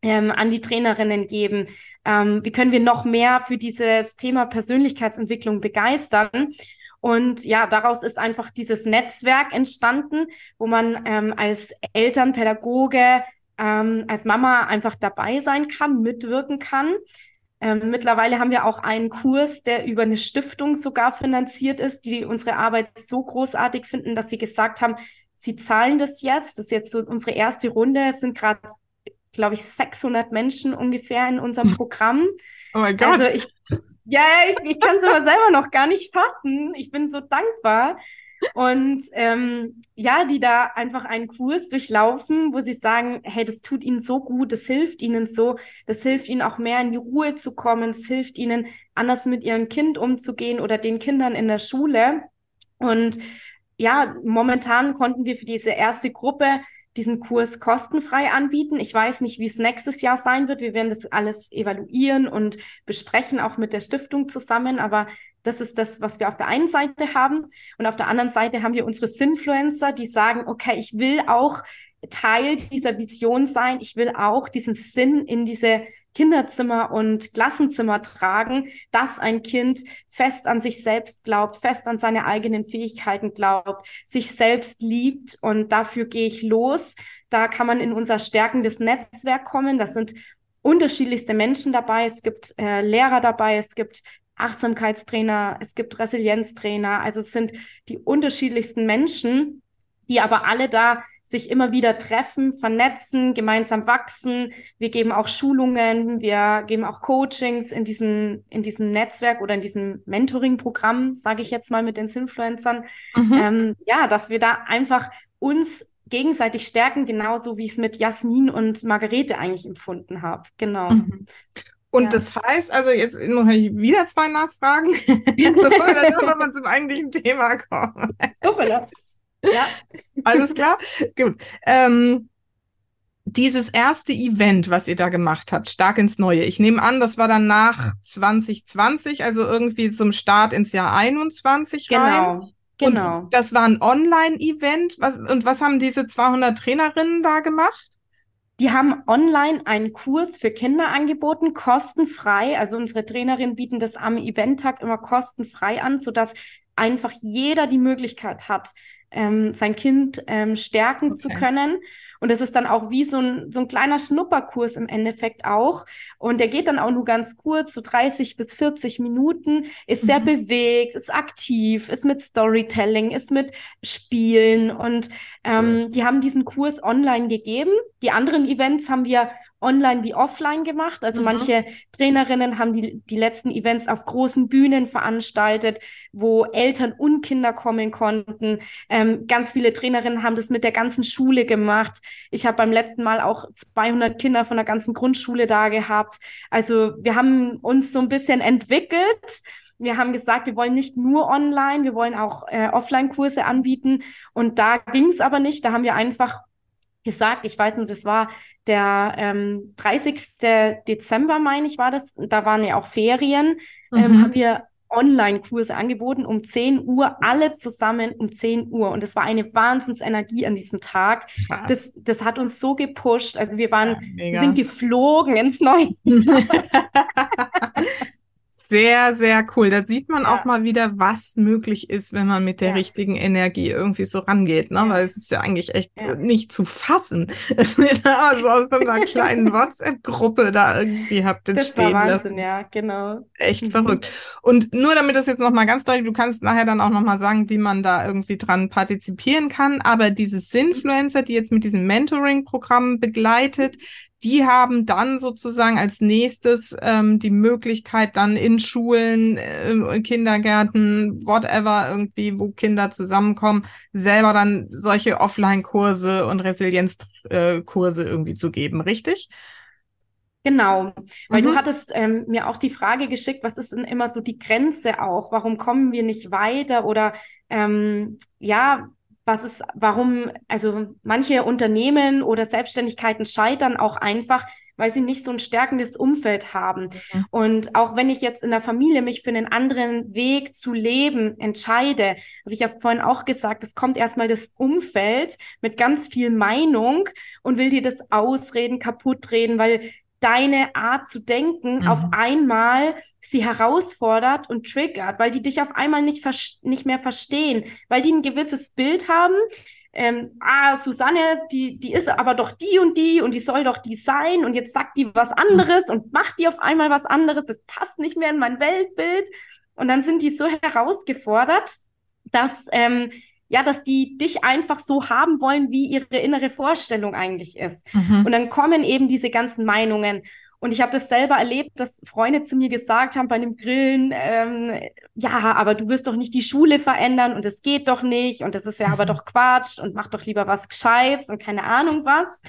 ähm, an die Trainerinnen geben? Ähm, wie können wir noch mehr für dieses Thema Persönlichkeitsentwicklung begeistern? Und ja, daraus ist einfach dieses Netzwerk entstanden, wo man ähm, als Elternpädagoge, ähm, als Mama einfach dabei sein kann, mitwirken kann. Ähm, mittlerweile haben wir auch einen Kurs, der über eine Stiftung sogar finanziert ist, die unsere Arbeit so großartig finden, dass sie gesagt haben, sie zahlen das jetzt. Das ist jetzt so unsere erste Runde. Es sind gerade, glaube ich, 600 Menschen ungefähr in unserem hm. Programm. Oh mein Gott. Also ich, ja, ich, ich kann es aber selber noch gar nicht fassen. Ich bin so dankbar. Und ähm, ja, die da einfach einen Kurs durchlaufen, wo sie sagen, hey, das tut ihnen so gut, das hilft ihnen so, das hilft ihnen auch mehr in die Ruhe zu kommen, es hilft ihnen anders mit ihrem Kind umzugehen oder den Kindern in der Schule. Und ja, momentan konnten wir für diese erste Gruppe diesen Kurs kostenfrei anbieten. Ich weiß nicht, wie es nächstes Jahr sein wird. Wir werden das alles evaluieren und besprechen, auch mit der Stiftung zusammen. Aber das ist das, was wir auf der einen Seite haben. Und auf der anderen Seite haben wir unsere Sinfluencer, die sagen, okay, ich will auch Teil dieser Vision sein. Ich will auch diesen Sinn in diese Kinderzimmer und Klassenzimmer tragen, dass ein Kind fest an sich selbst glaubt, fest an seine eigenen Fähigkeiten glaubt, sich selbst liebt und dafür gehe ich los. Da kann man in unser stärkendes Netzwerk kommen. Das sind unterschiedlichste Menschen dabei. Es gibt äh, Lehrer dabei, es gibt Achtsamkeitstrainer, es gibt Resilienztrainer. Also es sind die unterschiedlichsten Menschen, die aber alle da sich immer wieder treffen, vernetzen, gemeinsam wachsen. Wir geben auch Schulungen, wir geben auch Coachings in diesem, in diesem Netzwerk oder in diesem Mentoring-Programm, sage ich jetzt mal mit den Influencern. Mhm. Ähm, ja, dass wir da einfach uns gegenseitig stärken, genauso wie ich es mit Jasmin und Margarete eigentlich empfunden habe. Genau. Mhm. Und ja. das heißt, also jetzt noch wieder zwei Nachfragen, [LAUGHS] bevor wir dann [LAUGHS] irgendwann zum eigentlichen Thema kommen. ja. Alles klar? Gut. Ähm, dieses erste Event, was ihr da gemacht habt, stark ins Neue. Ich nehme an, das war dann nach 2020, also irgendwie zum Start ins Jahr 21 genau. rein. Genau. Und das war ein Online-Event. Was, und was haben diese 200 Trainerinnen da gemacht? Die haben online einen Kurs für Kinder angeboten, kostenfrei. Also unsere Trainerinnen bieten das am Eventtag immer kostenfrei an, sodass einfach jeder die Möglichkeit hat, ähm, sein Kind ähm, stärken okay. zu können. Und das ist dann auch wie so ein, so ein kleiner Schnupperkurs im Endeffekt auch. Und der geht dann auch nur ganz kurz, so 30 bis 40 Minuten, ist sehr mhm. bewegt, ist aktiv, ist mit Storytelling, ist mit Spielen. Und ähm, ja. die haben diesen Kurs online gegeben. Die anderen Events haben wir online wie offline gemacht. Also mhm. manche Trainerinnen haben die, die letzten Events auf großen Bühnen veranstaltet, wo Eltern und Kinder kommen konnten. Ähm, ganz viele Trainerinnen haben das mit der ganzen Schule gemacht. Ich habe beim letzten Mal auch 200 Kinder von der ganzen Grundschule da gehabt. Also wir haben uns so ein bisschen entwickelt. Wir haben gesagt, wir wollen nicht nur online, wir wollen auch äh, Offline-Kurse anbieten. Und da ging es aber nicht. Da haben wir einfach gesagt, ich weiß nicht, das war der ähm, 30. Dezember, meine ich, war das. Da waren ja auch Ferien. Ähm, mhm. Ähm, haben wir Online-Kurse angeboten um 10 Uhr, alle zusammen um 10 Uhr. Und das war eine Wahnsinnsenergie an diesem Tag. Das, das hat uns so gepusht. Also wir waren, ja, wir sind geflogen ins Neue. [LAUGHS] [LAUGHS] sehr, sehr cool. Da sieht man ja. auch mal wieder, was möglich ist, wenn man mit der ja. richtigen Energie irgendwie so rangeht. Ne? Ja. Weil es ist ja eigentlich echt nicht zu fassen, [LAUGHS] dass wir da also aus so einer [LAUGHS] kleinen WhatsApp-Gruppe da irgendwie habt entstehen das war Wahnsinn, lassen. Ja, genau. Echt mhm. verrückt. Und nur damit das jetzt nochmal ganz deutlich, du kannst nachher dann auch nochmal sagen, wie man da irgendwie dran partizipieren kann. Aber diese Sinfluencer, die jetzt mit diesem Mentoring-Programm begleitet, die haben dann sozusagen als nächstes ähm, die Möglichkeit, dann in Schulen, äh, Kindergärten, whatever, irgendwie, wo Kinder zusammenkommen, selber dann solche Offline-Kurse und Resilienzkurse äh, irgendwie zu geben, richtig? Genau, weil mhm. du hattest ähm, mir auch die Frage geschickt, was ist denn immer so die Grenze auch? Warum kommen wir nicht weiter? Oder ähm, ja, was ist, warum, also manche Unternehmen oder Selbstständigkeiten scheitern auch einfach, weil sie nicht so ein stärkendes Umfeld haben. Mhm. Und auch wenn ich jetzt in der Familie mich für einen anderen Weg zu leben entscheide, habe ich ja vorhin auch gesagt, es kommt erstmal das Umfeld mit ganz viel Meinung und will dir das ausreden, kaputt reden, weil deine Art zu denken mhm. auf einmal sie herausfordert und triggert, weil die dich auf einmal nicht, nicht mehr verstehen, weil die ein gewisses Bild haben. Ähm, ah, Susanne, die, die ist aber doch die und die und die soll doch die sein und jetzt sagt die was anderes mhm. und macht die auf einmal was anderes. Das passt nicht mehr in mein Weltbild. Und dann sind die so herausgefordert, dass ähm, ja, dass die dich einfach so haben wollen, wie ihre innere Vorstellung eigentlich ist. Mhm. Und dann kommen eben diese ganzen Meinungen. Und ich habe das selber erlebt, dass Freunde zu mir gesagt haben bei einem Grillen, ähm, ja, aber du wirst doch nicht die Schule verändern und es geht doch nicht und das ist ja mhm. aber doch Quatsch und mach doch lieber was Gescheites und keine Ahnung was.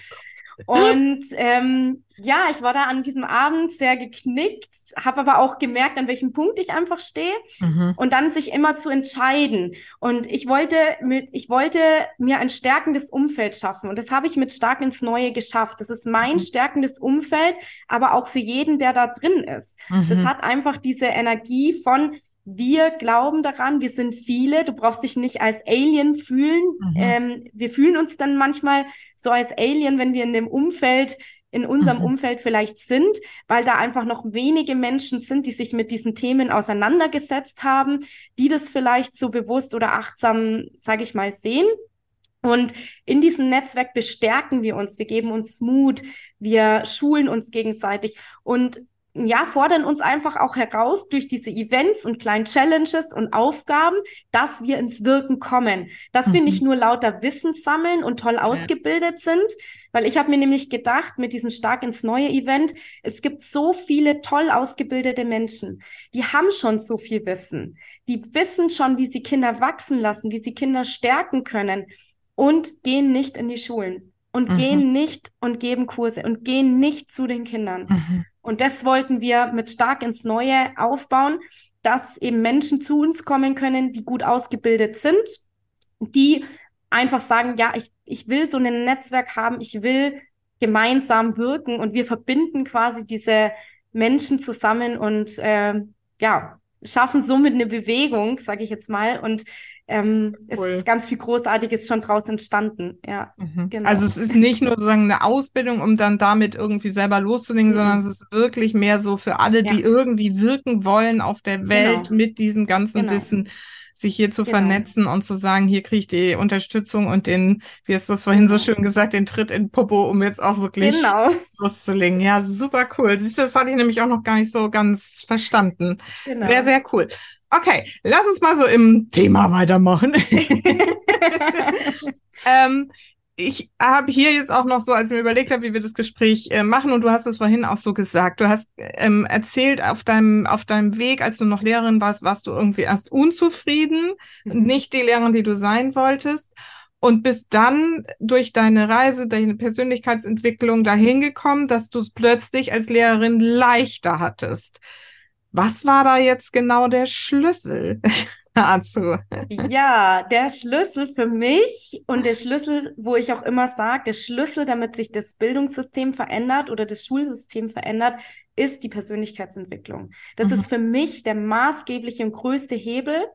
Und ähm, ja, ich war da an diesem Abend sehr geknickt, habe aber auch gemerkt, an welchem Punkt ich einfach stehe mhm. und dann sich immer zu entscheiden. Und ich wollte mit, ich wollte mir ein stärkendes Umfeld schaffen und das habe ich mit Stark ins Neue geschafft. Das ist mein mhm. stärkendes Umfeld, aber auch für jeden, der da drin ist. Mhm. Das hat einfach diese Energie von wir glauben daran, wir sind viele, du brauchst dich nicht als Alien fühlen. Mhm. Ähm, wir fühlen uns dann manchmal so als Alien, wenn wir in dem Umfeld, in unserem mhm. Umfeld vielleicht sind, weil da einfach noch wenige Menschen sind, die sich mit diesen Themen auseinandergesetzt haben, die das vielleicht so bewusst oder achtsam, sage ich mal, sehen. Und in diesem Netzwerk bestärken wir uns, wir geben uns Mut, wir schulen uns gegenseitig und ja, fordern uns einfach auch heraus durch diese Events und kleinen Challenges und Aufgaben, dass wir ins Wirken kommen, dass mhm. wir nicht nur lauter Wissen sammeln und toll ausgebildet ja. sind, weil ich habe mir nämlich gedacht, mit diesem Stark ins neue Event, es gibt so viele toll ausgebildete Menschen, die haben schon so viel Wissen, die wissen schon, wie sie Kinder wachsen lassen, wie sie Kinder stärken können und gehen nicht in die Schulen und mhm. gehen nicht und geben Kurse und gehen nicht zu den Kindern. Mhm. Und das wollten wir mit Stark ins Neue aufbauen, dass eben Menschen zu uns kommen können, die gut ausgebildet sind, die einfach sagen, ja, ich, ich will so ein Netzwerk haben, ich will gemeinsam wirken und wir verbinden quasi diese Menschen zusammen und äh, ja, schaffen somit eine Bewegung, sage ich jetzt mal. Und ähm, cool. es ist ganz viel Großartiges schon draus entstanden. Ja, mhm. genau. Also es ist nicht nur sozusagen eine Ausbildung, um dann damit irgendwie selber loszulegen, mhm. sondern es ist wirklich mehr so für alle, ja. die irgendwie wirken wollen auf der Welt genau. mit diesem ganzen genau. Wissen sich hier zu genau. vernetzen und zu sagen, hier kriege ich die Unterstützung und den, wie hast du es vorhin so genau. schön gesagt, den Tritt in Popo, um jetzt auch wirklich genau. [LAUGHS] loszulegen. Ja, super cool. Siehst du, das hatte ich nämlich auch noch gar nicht so ganz verstanden. Genau. Sehr, sehr cool. Okay, lass uns mal so im Thema weitermachen. [LAUGHS] ähm, ich habe hier jetzt auch noch so, als ich mir überlegt habe, wie wir das Gespräch äh, machen, und du hast es vorhin auch so gesagt, du hast ähm, erzählt, auf deinem, auf deinem Weg, als du noch Lehrerin warst, warst du irgendwie erst unzufrieden, mhm. nicht die Lehrerin, die du sein wolltest, und bist dann durch deine Reise, deine Persönlichkeitsentwicklung dahin gekommen, dass du es plötzlich als Lehrerin leichter hattest. Was war da jetzt genau der Schlüssel? [LAUGHS] dazu? Ja, der Schlüssel für mich und der Schlüssel, wo ich auch immer sage, der Schlüssel, damit sich das Bildungssystem verändert oder das Schulsystem verändert, ist die Persönlichkeitsentwicklung. Das mhm. ist für mich der maßgebliche und größte Hebel,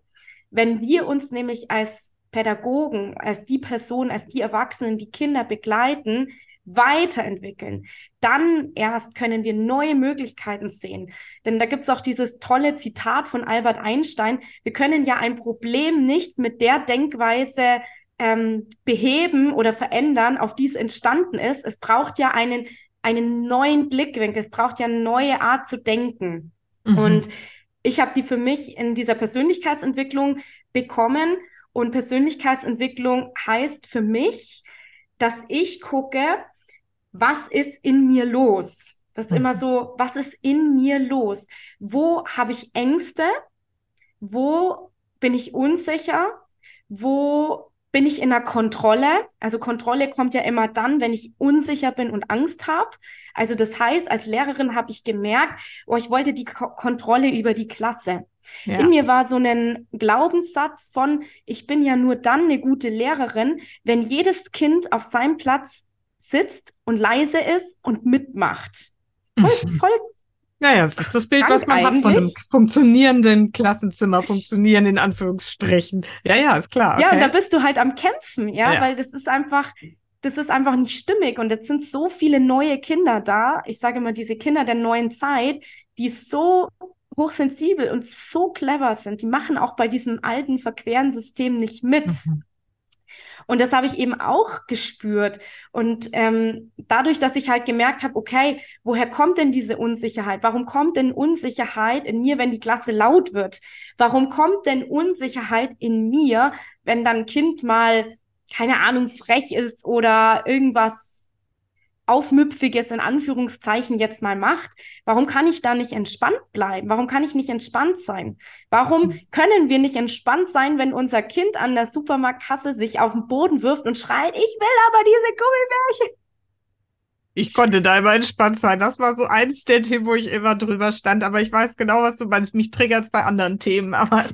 wenn wir uns nämlich als Pädagogen, als die Person, als die Erwachsenen, die Kinder begleiten, weiterentwickeln, dann erst können wir neue Möglichkeiten sehen. Denn da gibt es auch dieses tolle Zitat von Albert Einstein, wir können ja ein Problem nicht mit der Denkweise ähm, beheben oder verändern, auf die es entstanden ist. Es braucht ja einen, einen neuen Blickwinkel, es braucht ja eine neue Art zu denken. Mhm. Und ich habe die für mich in dieser Persönlichkeitsentwicklung bekommen. Und Persönlichkeitsentwicklung heißt für mich, dass ich gucke, was ist in mir los? Das ist mhm. immer so, was ist in mir los? Wo habe ich Ängste? Wo bin ich unsicher? Wo bin ich in der Kontrolle? Also Kontrolle kommt ja immer dann, wenn ich unsicher bin und Angst habe. Also das heißt, als Lehrerin habe ich gemerkt, oh, ich wollte die Ko Kontrolle über die Klasse. Ja. In mir war so ein Glaubenssatz von, ich bin ja nur dann eine gute Lehrerin, wenn jedes Kind auf seinem Platz sitzt und leise ist und mitmacht. Voll, mhm. voll naja, das ist das Bild, was man eigentlich. hat von einem funktionierenden Klassenzimmer, funktionieren in Anführungsstrichen. Ja, ja, ist klar. Okay. Ja, und da bist du halt am Kämpfen, ja, ja, weil das ist einfach, das ist einfach nicht stimmig. Und jetzt sind so viele neue Kinder da. Ich sage immer, diese Kinder der neuen Zeit, die so hochsensibel und so clever sind, die machen auch bei diesem alten, verqueren System nicht mit. Mhm. Und das habe ich eben auch gespürt. Und ähm, dadurch, dass ich halt gemerkt habe, okay, woher kommt denn diese Unsicherheit? Warum kommt denn Unsicherheit in mir, wenn die Klasse laut wird? Warum kommt denn Unsicherheit in mir, wenn dann ein Kind mal, keine Ahnung, frech ist oder irgendwas Aufmüpfiges in Anführungszeichen jetzt mal macht, warum kann ich da nicht entspannt bleiben? Warum kann ich nicht entspannt sein? Warum mhm. können wir nicht entspannt sein, wenn unser Kind an der Supermarktkasse sich auf den Boden wirft und schreit, ich will aber diese Gummibärchen? Ich konnte da immer entspannt sein. Das war so eins der Themen, wo ich immer drüber stand. Aber ich weiß genau, was du meinst. Mich triggert es bei anderen Themen. Aber,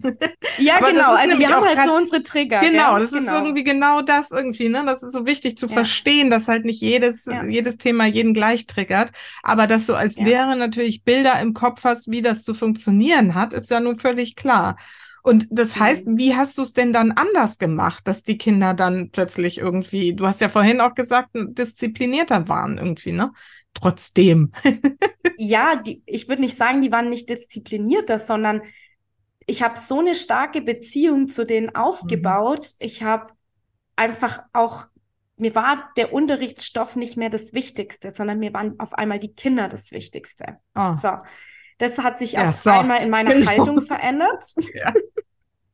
ja, [LAUGHS] aber genau. Also wir haben halt grad, so unsere Trigger. Genau, ja, das genau. ist irgendwie genau das irgendwie. Ne? Das ist so wichtig zu ja. verstehen, dass halt nicht jedes, ja. jedes Thema jeden gleich triggert. Aber dass du als Lehrer natürlich Bilder im Kopf hast, wie das zu funktionieren hat, ist ja nun völlig klar. Und das heißt, mhm. wie hast du es denn dann anders gemacht, dass die Kinder dann plötzlich irgendwie, du hast ja vorhin auch gesagt, disziplinierter waren irgendwie, ne? Trotzdem. [LAUGHS] ja, die, ich würde nicht sagen, die waren nicht disziplinierter, sondern ich habe so eine starke Beziehung zu denen mhm. aufgebaut. Mhm. Ich habe einfach auch, mir war der Unterrichtsstoff nicht mehr das Wichtigste, sondern mir waren auf einmal die Kinder das Wichtigste. Oh. So. Das hat sich ja, auf so. einmal in meiner genau. Haltung verändert. [LAUGHS] Ja.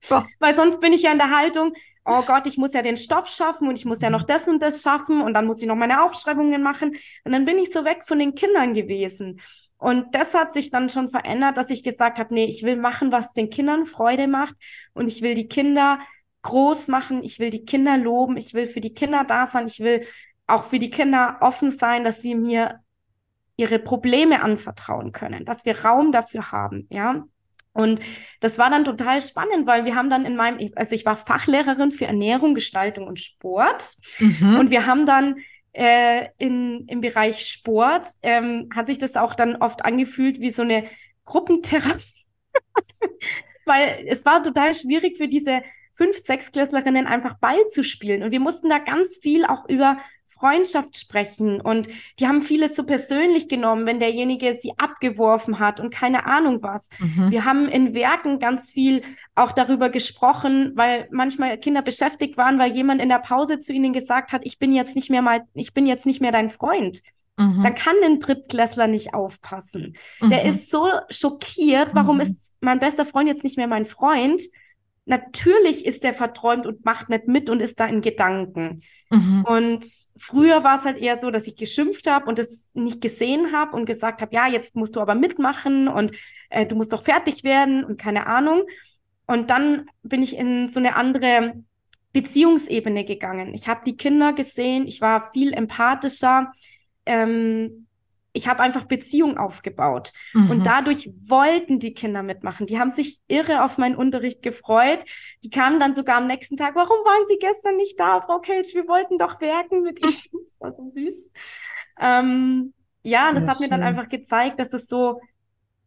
So. Weil sonst bin ich ja in der Haltung, oh Gott, ich muss ja den Stoff schaffen und ich muss ja noch das und das schaffen und dann muss ich noch meine Aufschreibungen machen. Und dann bin ich so weg von den Kindern gewesen. Und das hat sich dann schon verändert, dass ich gesagt habe, nee, ich will machen, was den Kindern Freude macht und ich will die Kinder groß machen, ich will die Kinder loben, ich will für die Kinder da sein, ich will auch für die Kinder offen sein, dass sie mir ihre Probleme anvertrauen können, dass wir Raum dafür haben, ja. Und das war dann total spannend, weil wir haben dann in meinem, also ich war Fachlehrerin für Ernährung, Gestaltung und Sport. Mhm. Und wir haben dann äh, in, im Bereich Sport, ähm, hat sich das auch dann oft angefühlt wie so eine Gruppentherapie. [LAUGHS] weil es war total schwierig für diese fünf, sechs Klässlerinnen einfach Ball zu spielen. Und wir mussten da ganz viel auch über Freundschaft sprechen und die haben vieles so persönlich genommen, wenn derjenige sie abgeworfen hat und keine Ahnung was. Mhm. Wir haben in Werken ganz viel auch darüber gesprochen, weil manchmal Kinder beschäftigt waren, weil jemand in der Pause zu ihnen gesagt hat, ich bin jetzt nicht mehr mal, ich bin jetzt nicht mehr dein Freund. Mhm. Dann kann ein Drittklässler nicht aufpassen. Mhm. Der ist so schockiert, warum mhm. ist mein bester Freund jetzt nicht mehr mein Freund? Natürlich ist der verträumt und macht nicht mit und ist da in Gedanken. Mhm. Und früher war es halt eher so, dass ich geschimpft habe und es nicht gesehen habe und gesagt habe, ja, jetzt musst du aber mitmachen und äh, du musst doch fertig werden und keine Ahnung. Und dann bin ich in so eine andere Beziehungsebene gegangen. Ich habe die Kinder gesehen, ich war viel empathischer. Ähm, ich habe einfach Beziehung aufgebaut. Mhm. Und dadurch wollten die Kinder mitmachen. Die haben sich irre auf meinen Unterricht gefreut. Die kamen dann sogar am nächsten Tag, warum waren Sie gestern nicht da, Frau Cage? Wir wollten doch werken mit Ihnen. [LAUGHS] Das war so süß. Ähm, ja, das, das hat mir dann einfach gezeigt, dass es so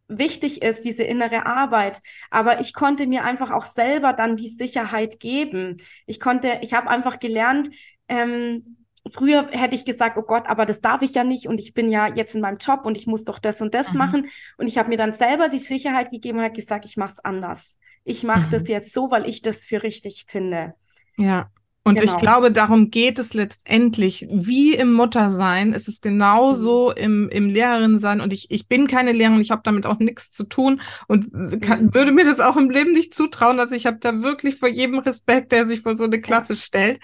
wichtig ist, diese innere Arbeit. Aber ich konnte mir einfach auch selber dann die Sicherheit geben. Ich konnte, ich habe einfach gelernt, ähm, früher hätte ich gesagt, oh Gott, aber das darf ich ja nicht und ich bin ja jetzt in meinem Job und ich muss doch das und das mhm. machen. Und ich habe mir dann selber die Sicherheit gegeben und habe gesagt, ich mache es anders. Ich mache mhm. das jetzt so, weil ich das für richtig finde. Ja. Und genau. ich glaube, darum geht es letztendlich. Wie im Muttersein ist es genauso mhm. im, im Lehrerin sein. Und ich, ich bin keine Lehrerin, ich habe damit auch nichts zu tun und kann, mhm. würde mir das auch im Leben nicht zutrauen. Also ich habe da wirklich vor jedem Respekt, der sich vor so eine Klasse stellt.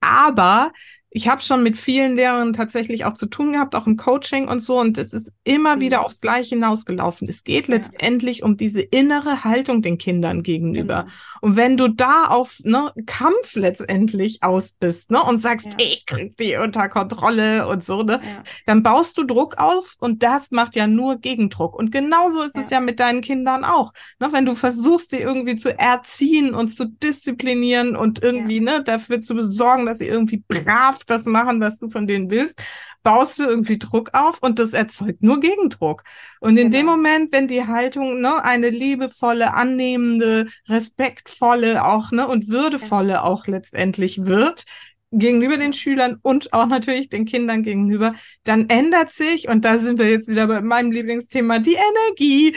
Aber ich habe schon mit vielen Lehrern tatsächlich auch zu tun gehabt, auch im Coaching und so. Und es ist immer mhm. wieder aufs Gleiche hinausgelaufen. Es geht ja. letztendlich um diese innere Haltung den Kindern gegenüber. Genau. Und wenn du da auf ne, Kampf letztendlich aus bist ne, und sagst, ja. ich krieg die unter Kontrolle und so, ne, ja. dann baust du Druck auf und das macht ja nur Gegendruck. Und genauso ist es ja mit deinen Kindern auch. Ne, wenn du versuchst, die irgendwie zu erziehen und zu disziplinieren und irgendwie ne, dafür zu besorgen, dass sie irgendwie brav das machen, was du von denen willst, baust du irgendwie Druck auf und das erzeugt nur Gegendruck. Und in genau. dem Moment, wenn die Haltung ne, eine liebevolle, annehmende, respektvolle auch ne, und würdevolle ja. auch letztendlich wird, gegenüber den Schülern und auch natürlich den Kindern gegenüber, dann ändert sich, und da sind wir jetzt wieder bei meinem Lieblingsthema, die Energie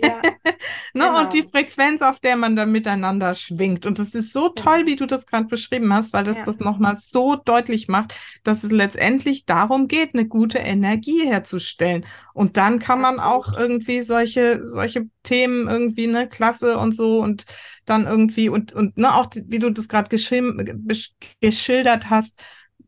ja, [LAUGHS] ne? Genau. und die Frequenz, auf der man dann miteinander schwingt. Und es ist so toll, genau. wie du das gerade beschrieben hast, weil das ja. das nochmal so deutlich macht, dass es letztendlich darum geht, eine gute Energie herzustellen. Und dann kann man auch irgendwie solche, solche Themen irgendwie, ne, Klasse und so und dann irgendwie und, und ne, auch wie du das gerade geschildert hast,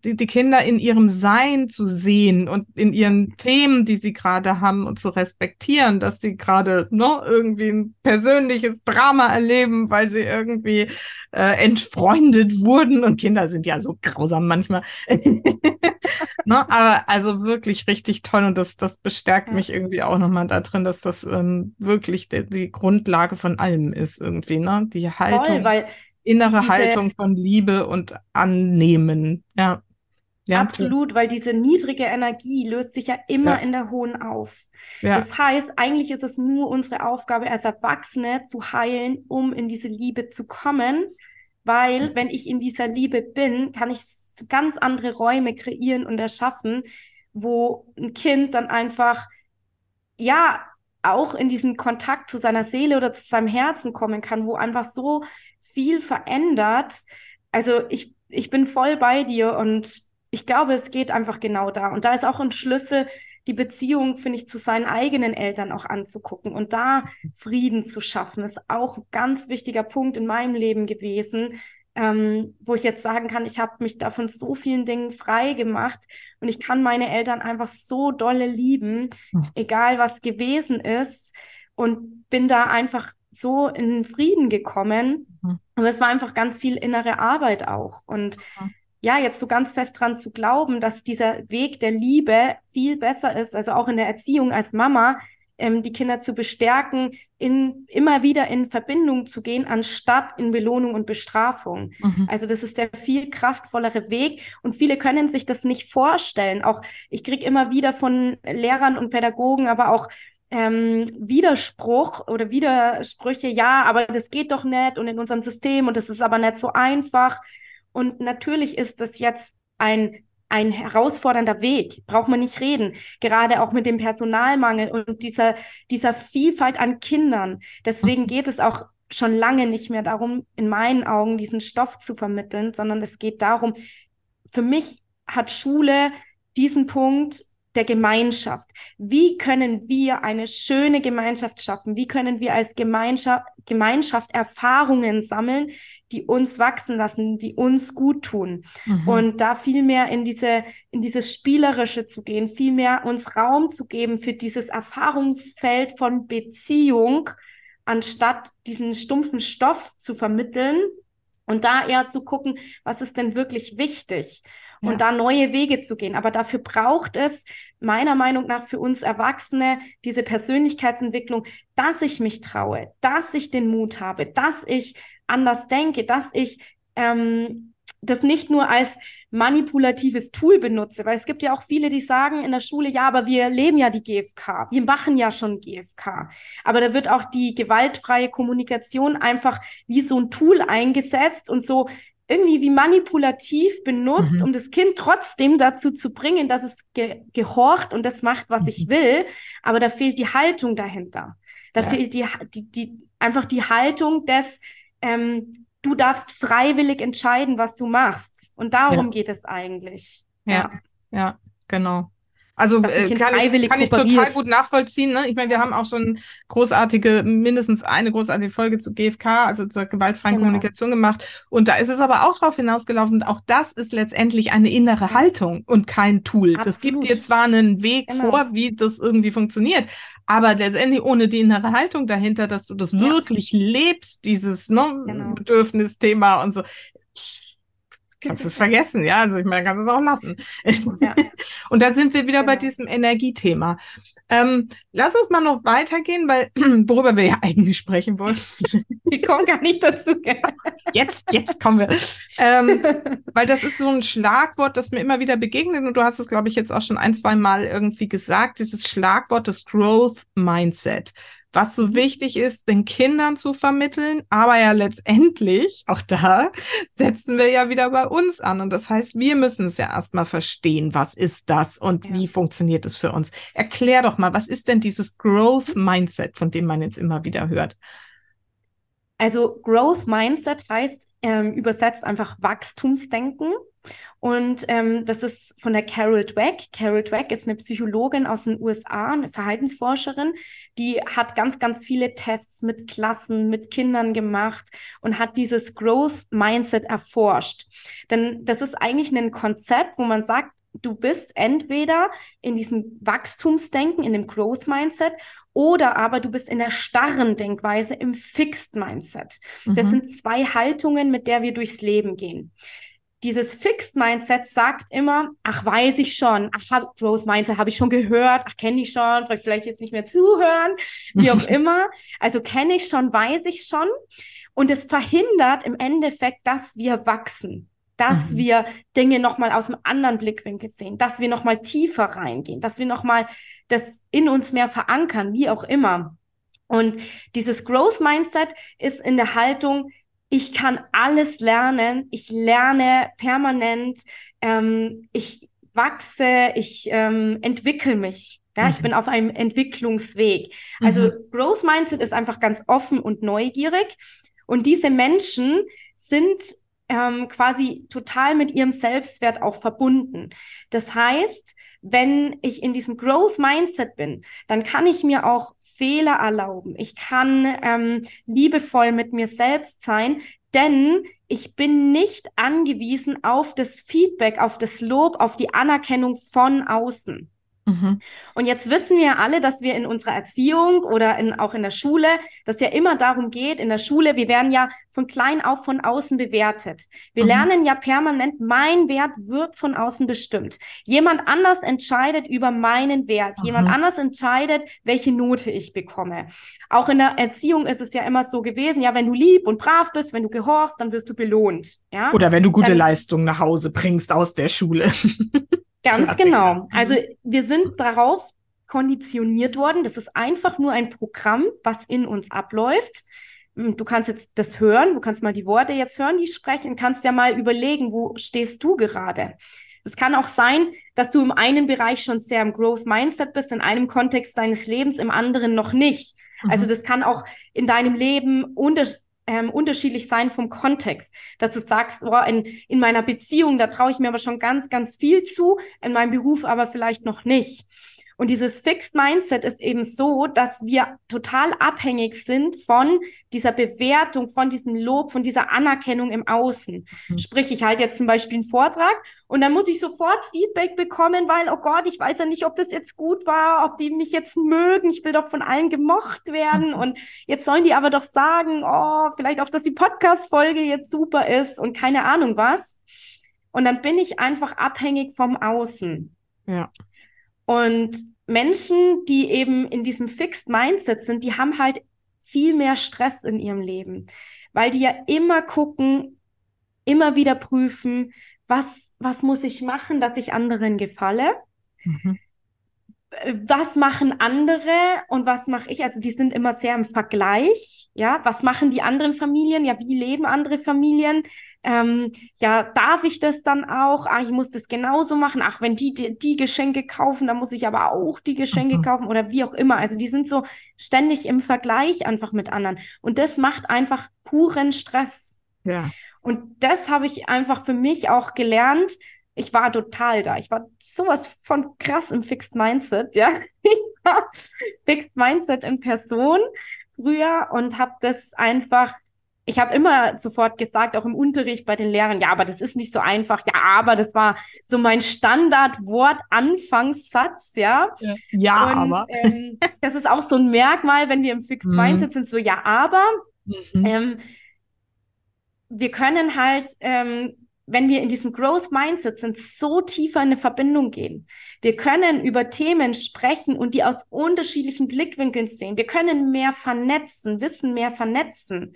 die, die Kinder in ihrem Sein zu sehen und in ihren Themen, die sie gerade haben und zu respektieren, dass sie gerade ne, irgendwie ein persönliches Drama erleben, weil sie irgendwie äh, entfreundet wurden. Und Kinder sind ja so grausam manchmal. [LAUGHS] ne, aber also wirklich richtig toll und das, das bestärkt ja. mich irgendwie auch nochmal da drin, dass das ähm, wirklich die, die Grundlage von allem ist irgendwie, ne? Die Haltung. Voll, weil innere Haltung von Liebe und Annehmen. Ja. Ja, Absolut, weil diese niedrige Energie löst sich ja immer ja. in der hohen auf. Ja. Das heißt, eigentlich ist es nur unsere Aufgabe als Erwachsene zu heilen, um in diese Liebe zu kommen. Weil wenn ich in dieser Liebe bin, kann ich ganz andere Räume kreieren und erschaffen, wo ein Kind dann einfach, ja, auch in diesen Kontakt zu seiner Seele oder zu seinem Herzen kommen kann, wo einfach so viel verändert. Also ich, ich bin voll bei dir und ich glaube, es geht einfach genau da. Und da ist auch ein Schlüssel, die Beziehung, finde ich, zu seinen eigenen Eltern auch anzugucken und da Frieden zu schaffen, ist auch ein ganz wichtiger Punkt in meinem Leben gewesen, ähm, wo ich jetzt sagen kann, ich habe mich davon so vielen Dingen frei gemacht und ich kann meine Eltern einfach so dolle lieben, hm. egal was gewesen ist und bin da einfach so in Frieden gekommen. Mhm. Aber es war einfach ganz viel innere Arbeit auch und mhm ja, jetzt so ganz fest dran zu glauben, dass dieser Weg der Liebe viel besser ist, also auch in der Erziehung als Mama, ähm, die Kinder zu bestärken, in, immer wieder in Verbindung zu gehen, anstatt in Belohnung und Bestrafung. Mhm. Also das ist der viel kraftvollere Weg und viele können sich das nicht vorstellen. Auch ich kriege immer wieder von Lehrern und Pädagogen, aber auch ähm, Widerspruch oder Widersprüche, ja, aber das geht doch nicht und in unserem System und das ist aber nicht so einfach. Und natürlich ist das jetzt ein ein herausfordernder Weg, braucht man nicht reden. Gerade auch mit dem Personalmangel und dieser, dieser Vielfalt an Kindern. Deswegen geht es auch schon lange nicht mehr darum, in meinen Augen diesen Stoff zu vermitteln, sondern es geht darum, für mich hat Schule diesen Punkt der Gemeinschaft. Wie können wir eine schöne Gemeinschaft schaffen? Wie können wir als Gemeinschaft, Gemeinschaft Erfahrungen sammeln, die uns wachsen lassen, die uns gut tun? Mhm. Und da viel mehr in diese, in dieses Spielerische zu gehen, viel mehr uns Raum zu geben für dieses Erfahrungsfeld von Beziehung, anstatt diesen stumpfen Stoff zu vermitteln, und da eher zu gucken, was ist denn wirklich wichtig und ja. da neue Wege zu gehen. Aber dafür braucht es meiner Meinung nach für uns Erwachsene diese Persönlichkeitsentwicklung, dass ich mich traue, dass ich den Mut habe, dass ich anders denke, dass ich ähm, das nicht nur als manipulatives Tool benutze, weil es gibt ja auch viele, die sagen in der Schule, ja, aber wir leben ja die GFK, wir machen ja schon GFK. Aber da wird auch die gewaltfreie Kommunikation einfach wie so ein Tool eingesetzt und so irgendwie wie manipulativ benutzt, mhm. um das Kind trotzdem dazu zu bringen, dass es ge gehorcht und das macht, was mhm. ich will. Aber da fehlt die Haltung dahinter. Da ja. fehlt die, die, die, einfach die Haltung des, ähm, du darfst freiwillig entscheiden, was du machst. Und darum ja. geht es eigentlich. Ja, ja, ja genau. Also äh, kann, ich, kann ich total gut nachvollziehen. Ne? Ich meine, wir haben auch schon großartige, mindestens eine großartige Folge zu GFK, also zur gewaltfreien genau. Kommunikation gemacht. Und da ist es aber auch darauf hinausgelaufen, auch das ist letztendlich eine innere Haltung und kein Tool. Absolut. Das gibt dir zwar einen Weg genau. vor, wie das irgendwie funktioniert, aber letztendlich ohne die innere Haltung dahinter, dass du das ja. wirklich lebst, dieses ne, genau. Bedürfnisthema und so, kannst es vergessen, ja. Also ich meine, kannst es auch lassen. Ja. [LAUGHS] Und da sind wir wieder genau. bei diesem Energiethema. Ähm, lass uns mal noch weitergehen, weil [CLEARS THROAT] worüber wir ja eigentlich sprechen wollen. [LAUGHS] Wir kommen gar nicht dazu. Jetzt, jetzt kommen wir. Ähm, [LAUGHS] weil das ist so ein Schlagwort, das mir immer wieder begegnet und du hast es, glaube ich, jetzt auch schon ein, zwei Mal irgendwie gesagt, dieses Schlagwort des Growth Mindset was so wichtig ist, den Kindern zu vermitteln. Aber ja letztendlich, auch da, setzen wir ja wieder bei uns an. Und das heißt, wir müssen es ja erstmal verstehen, was ist das und ja. wie funktioniert es für uns. Erklär doch mal, was ist denn dieses Growth Mindset, von dem man jetzt immer wieder hört? Also Growth Mindset heißt ähm, übersetzt einfach Wachstumsdenken. Und ähm, das ist von der Carol Dweck. Carol Dweck ist eine Psychologin aus den USA, eine Verhaltensforscherin, die hat ganz, ganz viele Tests mit Klassen, mit Kindern gemacht und hat dieses Growth Mindset erforscht. Denn das ist eigentlich ein Konzept, wo man sagt, du bist entweder in diesem Wachstumsdenken, in dem Growth Mindset oder aber du bist in der starren Denkweise im Fixed Mindset. Mhm. Das sind zwei Haltungen, mit der wir durchs Leben gehen dieses Fixed Mindset sagt immer, ach, weiß ich schon, ach, Growth Mindset habe ich schon gehört, ach, kenne ich schon, vielleicht, vielleicht jetzt nicht mehr zuhören, wie auch [LAUGHS] immer. Also kenne ich schon, weiß ich schon. Und es verhindert im Endeffekt, dass wir wachsen, dass mhm. wir Dinge nochmal aus einem anderen Blickwinkel sehen, dass wir nochmal tiefer reingehen, dass wir nochmal das in uns mehr verankern, wie auch immer. Und dieses Growth Mindset ist in der Haltung, ich kann alles lernen, ich lerne permanent, ähm, ich wachse, ich ähm, entwickle mich. Ja, mhm. ich bin auf einem Entwicklungsweg. Also mhm. Growth Mindset ist einfach ganz offen und neugierig. Und diese Menschen sind ähm, quasi total mit ihrem Selbstwert auch verbunden. Das heißt, wenn ich in diesem Growth Mindset bin, dann kann ich mir auch Fehler erlauben. Ich kann ähm, liebevoll mit mir selbst sein, denn ich bin nicht angewiesen auf das Feedback, auf das Lob, auf die Anerkennung von außen. Mhm. Und jetzt wissen wir alle, dass wir in unserer Erziehung oder in, auch in der Schule, dass ja immer darum geht, in der Schule, wir werden ja von klein auf von außen bewertet. Wir mhm. lernen ja permanent, mein Wert wird von außen bestimmt. Jemand anders entscheidet über meinen Wert. Mhm. Jemand anders entscheidet, welche Note ich bekomme. Auch in der Erziehung ist es ja immer so gewesen, ja, wenn du lieb und brav bist, wenn du gehorchst, dann wirst du belohnt. Ja? Oder wenn du gute dann, Leistungen nach Hause bringst aus der Schule. [LAUGHS] Ganz genau. Mhm. Also wir sind darauf konditioniert worden. Das ist einfach nur ein Programm, was in uns abläuft. Hm, du kannst jetzt das hören, du kannst mal die Worte jetzt hören, die sprechen, kannst ja mal überlegen, wo stehst du gerade. Es kann auch sein, dass du im einen Bereich schon sehr im Growth Mindset bist, in einem Kontext deines Lebens, im anderen noch nicht. Also mhm. Also das kann auch in deinem Leben unter ähm, unterschiedlich sein vom Kontext. Dass du sagst, oh, in, in meiner Beziehung, da traue ich mir aber schon ganz, ganz viel zu, in meinem Beruf aber vielleicht noch nicht. Und dieses Fixed Mindset ist eben so, dass wir total abhängig sind von dieser Bewertung, von diesem Lob, von dieser Anerkennung im Außen. Mhm. Sprich, ich halte jetzt zum Beispiel einen Vortrag und dann muss ich sofort Feedback bekommen, weil, oh Gott, ich weiß ja nicht, ob das jetzt gut war, ob die mich jetzt mögen. Ich will doch von allen gemocht werden. Mhm. Und jetzt sollen die aber doch sagen, oh, vielleicht auch, dass die Podcast-Folge jetzt super ist und keine Ahnung was. Und dann bin ich einfach abhängig vom Außen. Ja. Und Menschen, die eben in diesem Fixed Mindset sind, die haben halt viel mehr Stress in ihrem Leben, weil die ja immer gucken, immer wieder prüfen, was, was muss ich machen, dass ich anderen gefalle? Mhm. Was machen andere und was mache ich? Also die sind immer sehr im Vergleich. Ja, was machen die anderen Familien? Ja, wie leben andere Familien? Ähm, ja, darf ich das dann auch? Ach, ich muss das genauso machen. Ach, wenn die, die, die Geschenke kaufen, dann muss ich aber auch die Geschenke mhm. kaufen oder wie auch immer. Also die sind so ständig im Vergleich einfach mit anderen. Und das macht einfach puren Stress. Ja. Und das habe ich einfach für mich auch gelernt, Ich war total da. Ich war sowas von krass im Fixed Mindset, ja. [LAUGHS] Ich war Fixed Mindset in Person früher und habe das einfach ich habe immer sofort gesagt, auch im Unterricht bei den Lehrern, ja, aber das ist nicht so einfach. Ja, aber das war so mein Standardwort Anfangssatz, ja. Ja, ja Und, aber. Ähm, das ist auch so ein Merkmal, wenn wir im Fixed mhm. Mindset sind, so ja, aber. Mhm. Ähm, wir können halt, ähm, wenn wir in diesem Growth Mindset sind, so tiefer in eine Verbindung gehen. Wir können über Themen sprechen und die aus unterschiedlichen Blickwinkeln sehen. Wir können mehr vernetzen, Wissen mehr vernetzen.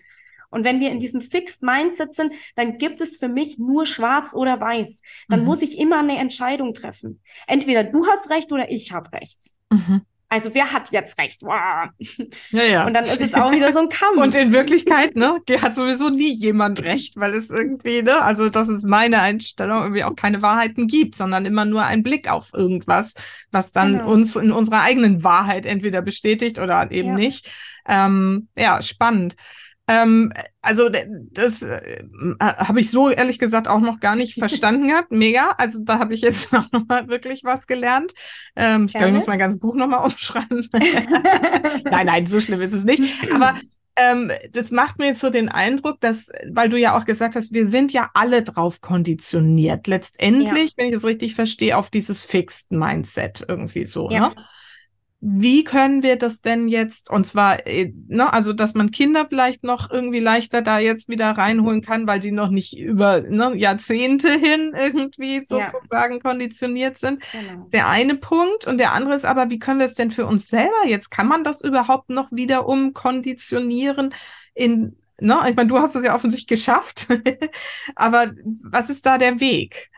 Und wenn wir in diesem Fixed Mindset sind, dann gibt es für mich nur schwarz oder weiß. Dann mhm. muss ich immer eine Entscheidung treffen. Entweder du hast recht oder ich habe recht. Mhm. Also wer hat jetzt recht? Wow. Ja, ja. Und dann ist es auch wieder so ein Kampf. Und in Wirklichkeit, ne, hat sowieso nie jemand recht, weil es irgendwie, ne, also das ist meine Einstellung, irgendwie auch keine Wahrheiten gibt, sondern immer nur ein Blick auf irgendwas, was dann genau. uns in unserer eigenen Wahrheit entweder bestätigt oder eben ja. nicht. Ähm, ja, spannend. Ähm, also das äh, habe ich so ehrlich gesagt auch noch gar nicht verstanden gehabt. Mega. Also da habe ich jetzt [LAUGHS] auch noch mal wirklich was gelernt. Ähm, ich glaube, ich muss mein ganzes Buch noch mal [LAUGHS] umschreiben. [LAUGHS] nein, nein, so schlimm ist es nicht. Aber ähm, das macht mir jetzt so den Eindruck, dass, weil du ja auch gesagt hast, wir sind ja alle drauf konditioniert. Letztendlich, ja. wenn ich es richtig verstehe, auf dieses Fixed Mindset irgendwie so. Ja. Ne? Wie können wir das denn jetzt, und zwar, äh, ne, also dass man Kinder vielleicht noch irgendwie leichter da jetzt wieder reinholen kann, weil die noch nicht über ne, Jahrzehnte hin irgendwie sozusagen ja. konditioniert sind. Genau. Das ist der eine Punkt. Und der andere ist aber, wie können wir es denn für uns selber jetzt? Kann man das überhaupt noch wieder umkonditionieren in, ne, ich meine, du hast es ja offensichtlich geschafft, [LAUGHS] aber was ist da der Weg?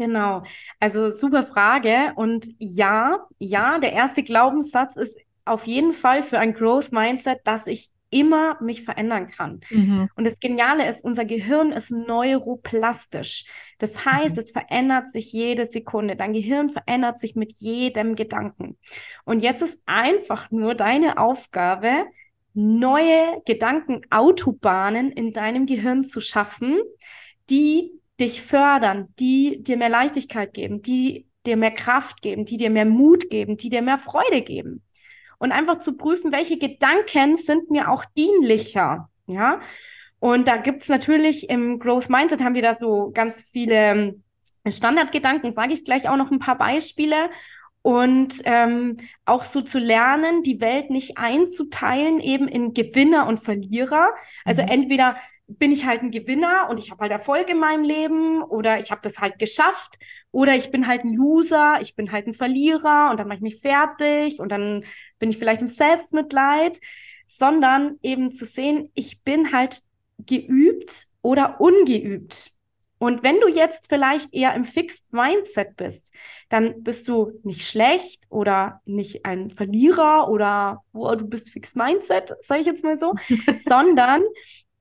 Genau. Also super Frage. Und ja, ja, der erste Glaubenssatz ist auf jeden Fall für ein Growth Mindset, dass ich immer mich verändern kann. Mhm. Und das Geniale ist, unser Gehirn ist neuroplastisch. Das heißt, mhm. es verändert sich jede Sekunde. Dein Gehirn verändert sich mit jedem Gedanken. Und jetzt ist einfach nur deine Aufgabe, neue Gedankenautobahnen in deinem Gehirn zu schaffen, die dich fördern, die dir mehr Leichtigkeit geben, die dir mehr Kraft geben, die dir mehr Mut geben, die dir mehr Freude geben. Und einfach zu prüfen, welche Gedanken sind mir auch dienlicher. Ja. Und da gibt's natürlich im Growth Mindset haben wir da so ganz viele ähm, Standardgedanken, sage ich gleich auch noch ein paar Beispiele. Und ähm, auch so zu lernen, die Welt nicht einzuteilen, eben in Gewinner und Verlierer. Also mhm. entweder bin ich halt ein Gewinner und ich habe halt Erfolg in meinem Leben oder ich habe das halt geschafft oder ich bin halt ein Loser, ich bin halt ein Verlierer und dann mache ich mich fertig und dann bin ich vielleicht im Selbstmitleid, sondern eben zu sehen, ich bin halt geübt oder ungeübt. Und wenn du jetzt vielleicht eher im Fixed Mindset bist, dann bist du nicht schlecht oder nicht ein Verlierer oder oh, du bist Fixed Mindset, sage ich jetzt mal so, [LAUGHS] sondern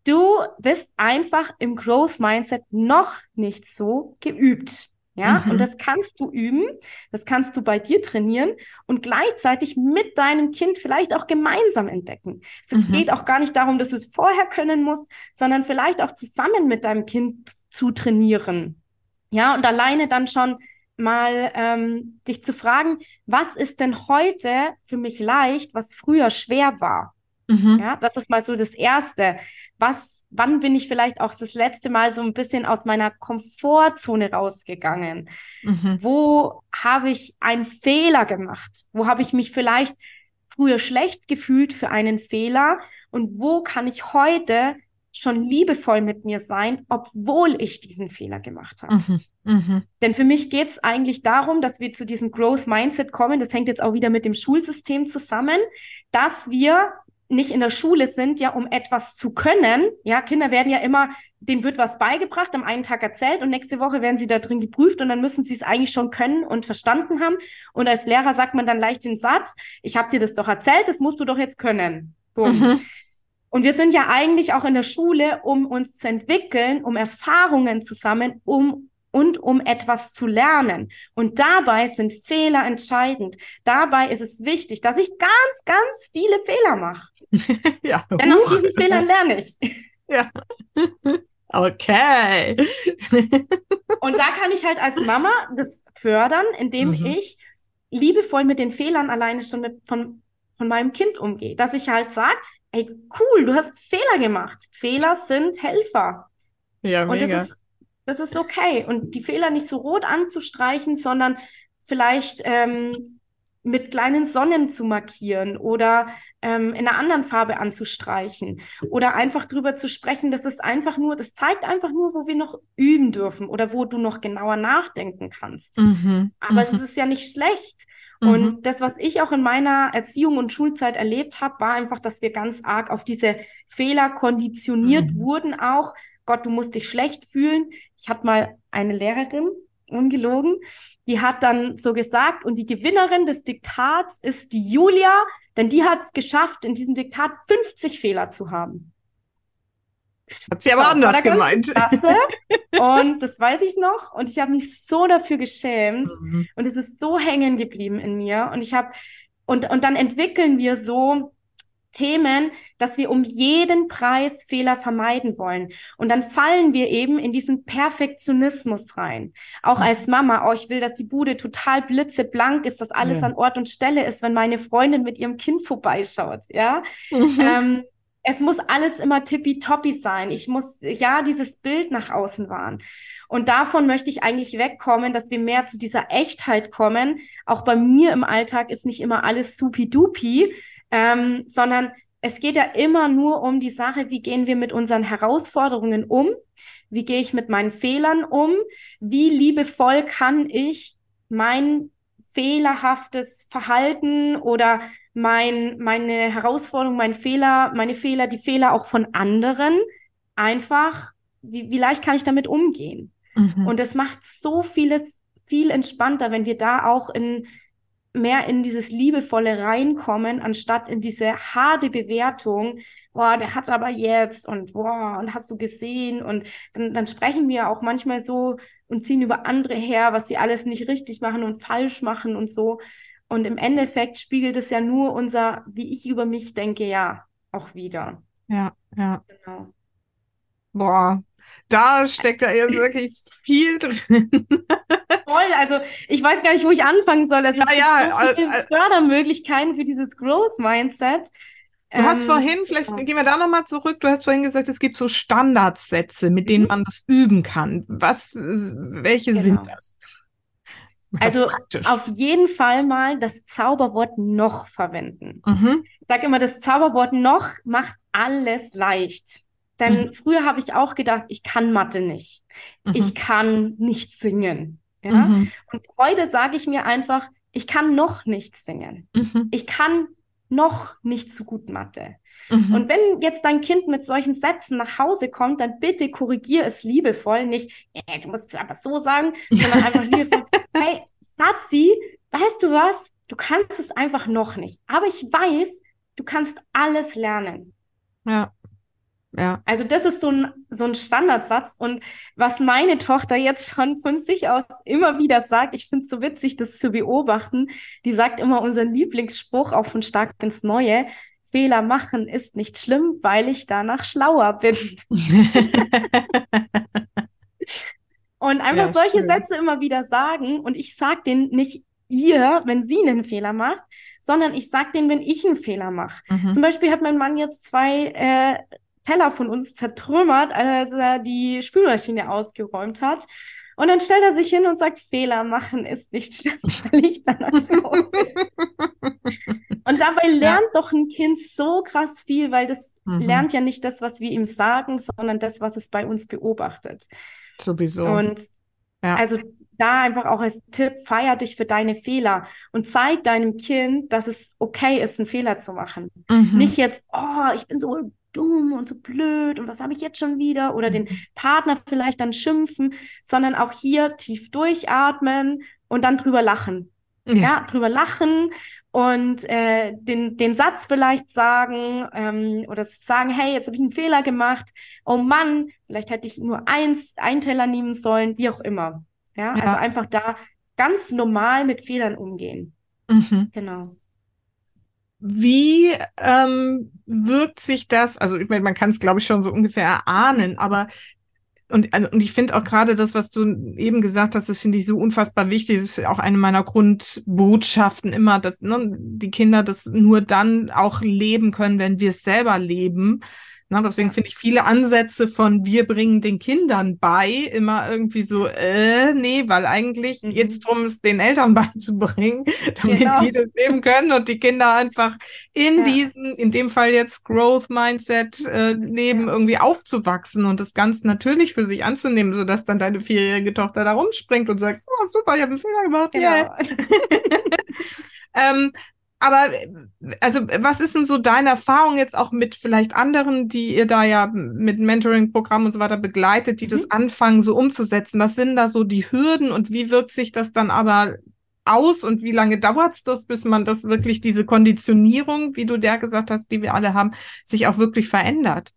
du bist einfach im Growth Mindset noch nicht so geübt. Ja, mhm. und das kannst du üben, das kannst du bei dir trainieren und gleichzeitig mit deinem Kind vielleicht auch gemeinsam entdecken. Es mhm. geht auch gar nicht darum, dass du es vorher können musst, sondern vielleicht auch zusammen mit deinem Kind zu trainieren. Ja, und alleine dann schon mal ähm, dich zu fragen, was ist denn heute für mich leicht, was früher schwer war? Mhm. Ja, das ist mal so das Erste was, wann bin ich vielleicht auch das letzte Mal so ein bisschen aus meiner Komfortzone rausgegangen? Mhm. Wo habe ich einen Fehler gemacht? Wo habe ich mich vielleicht früher schlecht gefühlt für einen Fehler? Und wo kann ich heute schon liebevoll mit mir sein, obwohl ich diesen Fehler gemacht habe. Mhm, mh. Denn für mich geht es eigentlich darum, dass wir zu diesem Growth Mindset kommen. Das hängt jetzt auch wieder mit dem Schulsystem zusammen, dass wir nicht in der Schule sind, ja, um etwas zu können. Ja, Kinder werden ja immer, denen wird was beigebracht, am einen Tag erzählt und nächste Woche werden sie da drin geprüft und dann müssen sie es eigentlich schon können und verstanden haben. Und als Lehrer sagt man dann leicht den Satz, ich habe dir das doch erzählt, das musst du doch jetzt können. Mhm. Und wir sind ja eigentlich auch in der Schule, um uns zu entwickeln, um Erfahrungen zu sammeln, um und um etwas zu lernen. Und dabei sind Fehler entscheidend. Dabei ist es wichtig, dass ich ganz, ganz viele Fehler mache. [LAUGHS] ja, Denn aus diesen Fehlern lerne ich. [LAUGHS] ja. Okay. [LAUGHS] Und da kann ich halt als Mama das fördern, indem mhm. ich liebevoll mit den Fehlern alleine schon mit, von, von meinem Kind umgehe. Dass ich halt sage, ey, cool, du hast Fehler gemacht. Fehler sind Helfer. Ja, Und mega. das ist, das ist okay. Und die Fehler nicht so rot anzustreichen, sondern vielleicht ähm, mit kleinen Sonnen zu markieren oder ähm, in einer anderen Farbe anzustreichen oder einfach drüber zu sprechen, das ist einfach nur, das zeigt einfach nur, wo wir noch üben dürfen oder wo du noch genauer nachdenken kannst. Mhm, Aber mhm, es ist ja nicht schlecht. mhm. Und das, was ich auch in meiner Erziehung und Schulzeit erlebt habe, war einfach, dass wir ganz arg auf diese Fehler konditioniert Mhm. wurden auch. Gott, du musst dich schlecht fühlen. Ich hatte mal eine Lehrerin, ungelogen, die hat dann so gesagt, und die Gewinnerin des Diktats ist die Julia, denn die hat es geschafft, in diesem Diktat 50 Fehler zu haben. Hat sie aber So, anders gemeint. Klasse. [LAUGHS] Und das weiß ich noch. Und ich habe mich so dafür geschämt. Mhm. Und es ist so hängen geblieben in mir. Und ich habe, und, und dann entwickeln wir so Themen, dass wir um jeden Preis Fehler vermeiden wollen. Und dann fallen wir eben in diesen Perfektionismus rein. Auch als Mama, oh, ich will, dass die Bude total blitzeblank ist, dass alles Ja. an Ort und Stelle ist, wenn meine Freundin mit ihrem Kind vorbeischaut, ja. Mhm. Ähm, es muss alles immer tippitoppi sein. Ich muss ja dieses Bild nach außen wahren. Und davon möchte ich eigentlich wegkommen, dass wir mehr zu dieser Echtheit kommen. Auch bei mir im Alltag ist nicht immer alles supi-dupi, ähm, sondern es geht ja immer nur um die Sache, wie gehen wir mit unseren Herausforderungen um? Wie gehe ich mit meinen Fehlern um? Wie liebevoll kann ich mein fehlerhaftes Verhalten oder mein, meine Herausforderung, mein Fehler, meine Fehler, die Fehler auch von anderen einfach, wie, wie leicht kann ich damit umgehen? Mhm. Und das macht so vieles viel entspannter, wenn wir da auch in mehr in dieses Liebevolle reinkommen, anstatt in diese harte Bewertung, boah, der hat aber jetzt und boah, und hast du gesehen? Und dann, dann sprechen wir auch manchmal so und ziehen über andere her, was sie alles nicht richtig machen und falsch machen und so. Und im Endeffekt spiegelt es ja nur unser, wie ich über mich denke, ja, auch wieder. Ja, ja. Genau. Boah, da steckt da jetzt wirklich viel drin. [LAUGHS] Voll, also ich weiß gar nicht, wo ich anfangen soll. Also Ja, es gibt ja, so viele äh, Fördermöglichkeiten für dieses Growth Mindset. Du hast Ähm, vorhin, vielleicht ja. gehen wir da nochmal zurück, du hast vorhin gesagt, es gibt so Standardsätze, mit denen Mhm. man das üben kann. Was, welche Genau. sind das? Ganz Also praktisch. auf jeden Fall mal das Zauberwort noch verwenden. Mhm. Ich sage immer, das Zauberwort noch macht alles leicht. Denn Mhm. früher habe ich auch gedacht, ich kann Mathe nicht. Mhm. Ich kann nicht singen. Ja? Mhm. Und heute sage ich mir einfach, ich kann noch nicht singen. Mhm. Ich kann noch nicht so gut Mathe. Mhm. Und wenn jetzt dein Kind mit solchen Sätzen nach Hause kommt, dann bitte korrigier es liebevoll, nicht, äh, du musst es aber so sagen, sondern einfach [LAUGHS] liebevoll, hey, Schatzi, weißt du was? Du kannst es einfach noch nicht. Aber ich weiß, du kannst alles lernen. Ja. Ja. Also das ist so ein, so ein Standardsatz. Und was meine Tochter jetzt schon von sich aus immer wieder sagt, ich finde es so witzig, das zu beobachten, die sagt immer unseren Lieblingsspruch, auch von Stark ins Neue, Fehler machen ist nicht schlimm, weil ich danach schlauer bin. [LAUGHS] Und einfach Ja, solche schön. Sätze immer wieder sagen. Und ich sage denen nicht ihr, wenn sie einen Fehler macht, sondern ich sage denen, wenn ich einen Fehler mache. Mhm. Zum Beispiel hat mein Mann jetzt zwei äh, Teller von uns zertrümmert, als er die Spülmaschine ausgeräumt hat. Und dann stellt er sich hin und sagt, Fehler machen ist nicht schlimm, weil ich bin. Und dabei lernt doch ein Kind so krass viel, weil das Mhm. lernt ja nicht das, was wir ihm sagen, sondern das, was es bei uns beobachtet. Sowieso. Und Ja. also da einfach auch als Tipp, feier dich für deine Fehler und zeig deinem Kind, dass es okay ist, einen Fehler zu machen. Mhm. Nicht jetzt, oh, ich bin so dumm und so blöd und was habe ich jetzt schon wieder? Oder den Partner vielleicht dann schimpfen, sondern auch hier tief durchatmen und dann drüber lachen. Ja, drüber lachen und äh, den, den Satz vielleicht sagen ähm, oder sagen, hey, jetzt habe ich einen Fehler gemacht. Oh Mann, vielleicht hätte ich nur eins, einen Teller nehmen sollen, wie auch immer. Ja, Ja. also einfach da ganz normal mit Fehlern umgehen. Mhm. Genau. Wie ähm, wirkt sich das, also ich meine, man kann es, glaube ich, schon so ungefähr erahnen, aber und, also, und ich finde auch gerade das, was du eben gesagt hast, das finde ich so unfassbar wichtig. Das ist auch eine meiner Grundbotschaften immer, dass ne, die Kinder das nur dann auch leben können, wenn wir es selber leben. Na, deswegen finde ich viele Ansätze von wir bringen den Kindern bei immer irgendwie so, äh, nee, weil eigentlich mhm. geht es darum, es den Eltern [LAUGHS] beizubringen, damit genau. die das leben können und die Kinder einfach in ja. diesem, in dem Fall jetzt Growth Mindset äh, leben, ja. irgendwie aufzuwachsen und das ganz natürlich für sich anzunehmen, sodass dann deine vierjährige Tochter da rumspringt und sagt, oh super, ich habe einen Fehler gemacht. Genau. Yeah. [LAUGHS] ähm, aber also was ist denn so deine Erfahrung jetzt auch mit vielleicht anderen, die ihr da ja mit Mentoring-Programm und so weiter begleitet, die mhm. das anfangen so umzusetzen? Was sind da so die Hürden und wie wirkt sich das dann aber aus und wie lange dauert es das, bis man das wirklich diese Konditionierung, wie du der gesagt hast, die wir alle haben, sich auch wirklich verändert?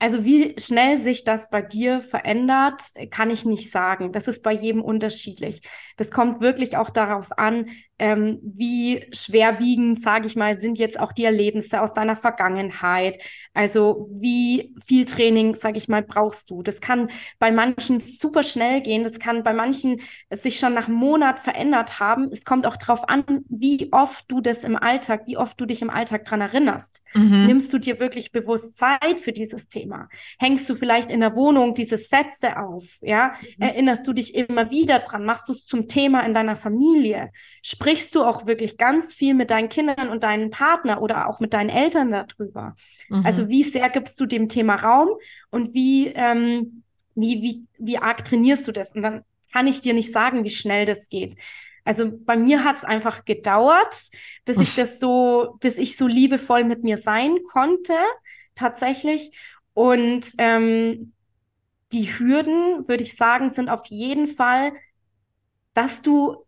Also wie schnell sich das bei dir verändert, kann ich nicht sagen. Das ist bei jedem unterschiedlich. Das kommt wirklich auch darauf an, ähm, wie schwerwiegend, sage ich mal, sind jetzt auch die Erlebnisse aus deiner Vergangenheit. Also wie viel Training, sage ich mal, brauchst du. Das kann bei manchen super schnell gehen. Das kann bei manchen sich schon nach einem Monat verändert haben. Es kommt auch darauf an, wie oft du das im Alltag, wie oft du dich im Alltag dran erinnerst. Mhm. Nimmst du dir wirklich bewusst Zeit für dieses Thema? Hängst du vielleicht in der Wohnung diese Sätze auf? Ja, mhm. erinnerst du dich immer wieder dran? Machst du es zum Thema in deiner Familie? Sprich sprichst du auch wirklich ganz viel mit deinen Kindern und deinen Partner oder auch mit deinen Eltern darüber? Mhm. Also wie sehr gibst du dem Thema Raum und wie, ähm, wie, wie, wie arg trainierst du das? Und dann kann ich dir nicht sagen, wie schnell das geht. Also bei mir hat es einfach gedauert, bis ich das so, bis ich so liebevoll mit mir sein konnte, tatsächlich. Und ähm, die Hürden, würde ich sagen, sind auf jeden Fall, dass du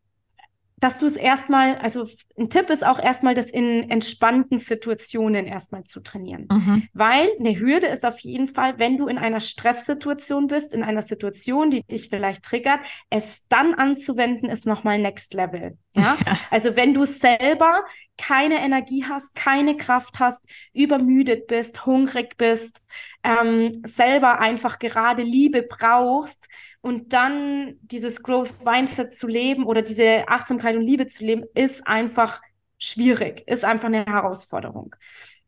dass du es erstmal, also ein Tipp ist auch erstmal, das in entspannten Situationen erstmal zu trainieren. Mhm. Weil eine Hürde ist auf jeden Fall, wenn du in einer Stresssituation bist, in einer Situation, die dich vielleicht triggert, es dann anzuwenden, ist nochmal Next Level. Ja? ja. Also wenn du selber keine Energie hast, keine Kraft hast, übermüdet bist, hungrig bist, ähm, selber einfach gerade Liebe brauchst, und dann dieses Growth Mindset zu leben oder diese Achtsamkeit und Liebe zu leben, ist einfach schwierig, ist einfach eine Herausforderung.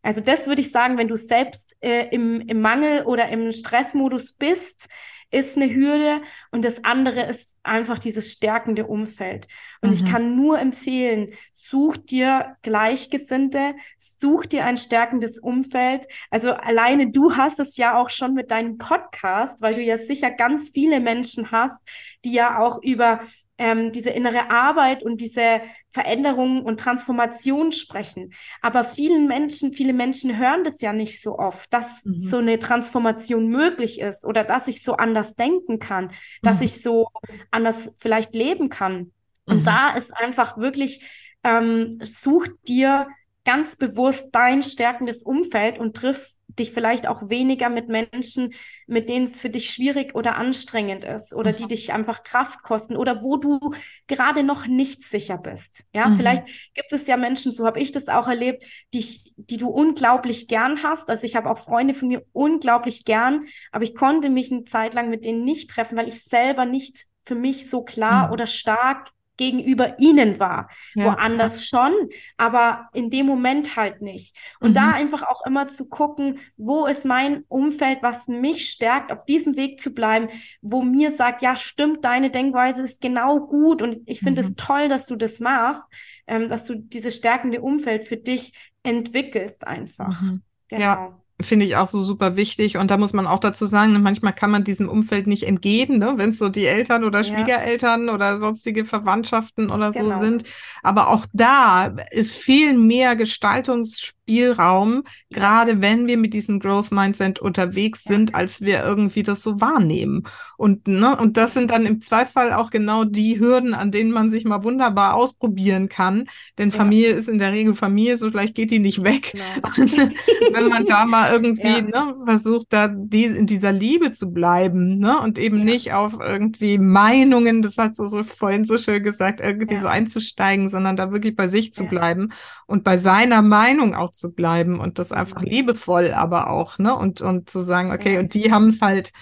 Also das würde ich sagen, wenn du selbst äh, im, im Mangel oder im Stressmodus bist, ist eine Hürde und das andere ist einfach dieses stärkende Umfeld. Und mhm. ich kann nur empfehlen, such dir Gleichgesinnte, such dir ein stärkendes Umfeld. Also alleine du hast es ja auch schon mit deinem Podcast, weil du ja sicher ganz viele Menschen hast, die ja auch über ähm, diese innere Arbeit und diese Veränderung und Transformation sprechen. Aber vielen Menschen, viele Menschen hören das ja nicht so oft, dass mhm. so eine Transformation möglich ist oder dass ich so anders denken kann, dass mhm. ich so anders vielleicht leben kann. Und mhm. da ist einfach wirklich, ähm, such dir ganz bewusst dein stärkendes Umfeld und triff dich vielleicht auch weniger mit Menschen, mit denen es für dich schwierig oder anstrengend ist oder mhm. die dich einfach Kraft kosten oder wo du gerade noch nicht sicher bist. Ja, mhm. vielleicht gibt es ja Menschen, so habe ich das auch erlebt, die, die du unglaublich gern hast. Also ich habe auch Freunde von mir unglaublich gern, aber ich konnte mich eine Zeit lang mit denen nicht treffen, weil ich selber nicht für mich so klar mhm. oder stark gegenüber ihnen war. Ja. Woanders schon, aber in dem Moment halt nicht. Und mhm. da einfach auch immer zu gucken, wo ist mein Umfeld, was mich stärkt, auf diesem Weg zu bleiben, wo mir sagt, ja, stimmt, deine Denkweise ist genau gut und ich finde mhm. es toll, dass du das machst, ähm, dass du dieses stärkende Umfeld für dich entwickelst einfach. Mhm. Genau. Ja. Finde ich auch so super wichtig. Und da muss man auch dazu sagen, manchmal kann man diesem Umfeld nicht entgehen, ne? wenn es so die Eltern oder Schwiegereltern ja. oder sonstige Verwandtschaften oder genau. so sind. Aber auch da ist viel mehr Gestaltungsspiel Spielraum, gerade wenn wir mit diesem Growth Mindset unterwegs sind, ja. als wir irgendwie das so wahrnehmen. Und, ne, und das sind dann im Zweifel auch genau die Hürden, an denen man sich mal wunderbar ausprobieren kann. Denn ja. Familie ist in der Regel Familie, so gleich geht die nicht weg. Genau. [LAUGHS] wenn man da mal irgendwie ja. ne, versucht, da die, in dieser Liebe zu bleiben, ne, und eben nicht auf irgendwie Meinungen, das hast du so vorhin so schön gesagt, irgendwie so einzusteigen, sondern da wirklich bei sich zu bleiben und bei seiner Meinung auch zu bleiben und das einfach liebevoll aber auch, ne? Und, und zu sagen, okay, und die haben es halt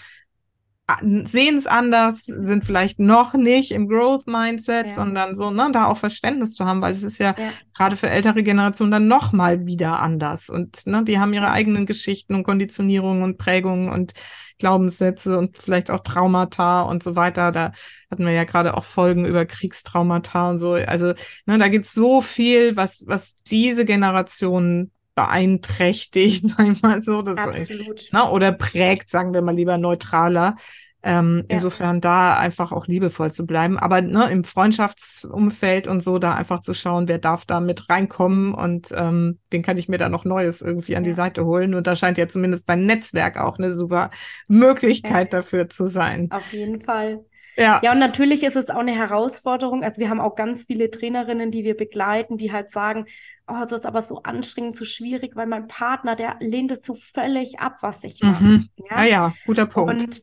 sehen es anders, sind vielleicht noch nicht im Growth Mindset, ja. sondern so, ne, da auch Verständnis zu haben, weil es ist ja, ja. gerade für ältere Generationen dann noch mal wieder anders und ne, die haben ihre eigenen Geschichten und Konditionierungen und Prägungen und Glaubenssätze und vielleicht auch Traumata und so weiter. Da hatten wir ja gerade auch Folgen über Kriegstraumata und so. Also, ne, da gibt's so viel, was, was diese Generation beeinträchtigt, [LAUGHS] sag ich mal so. Das Absolut. So, ne, oder prägt, sagen wir mal lieber neutraler. Ähm, ja. Insofern da einfach auch liebevoll zu bleiben. Aber ne, im Freundschaftsumfeld und so da einfach zu schauen, wer darf da mit reinkommen und ähm, wen kann ich mir da noch Neues irgendwie an ja. die Seite holen. Und da scheint ja zumindest dein Netzwerk auch eine super Möglichkeit ja. dafür zu sein. Auf jeden Fall. Ja. ja, und natürlich ist es auch eine Herausforderung. Also wir haben auch ganz viele Trainerinnen, die wir begleiten, die halt sagen, oh, das ist aber so anstrengend, so schwierig, weil mein Partner, der lehnt es so völlig ab, was ich mache. Mhm. Ja? ja, ja, guter Punkt. Und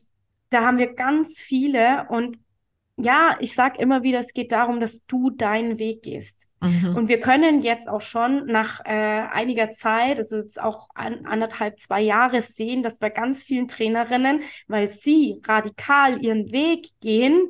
da haben wir ganz viele und ja, ich sage immer wieder, es geht darum, dass du deinen Weg gehst. Mhm. Und wir können jetzt auch schon nach äh, einiger Zeit, also jetzt auch an, anderthalb, zwei Jahre sehen, dass bei ganz vielen Trainerinnen, weil sie radikal ihren Weg gehen,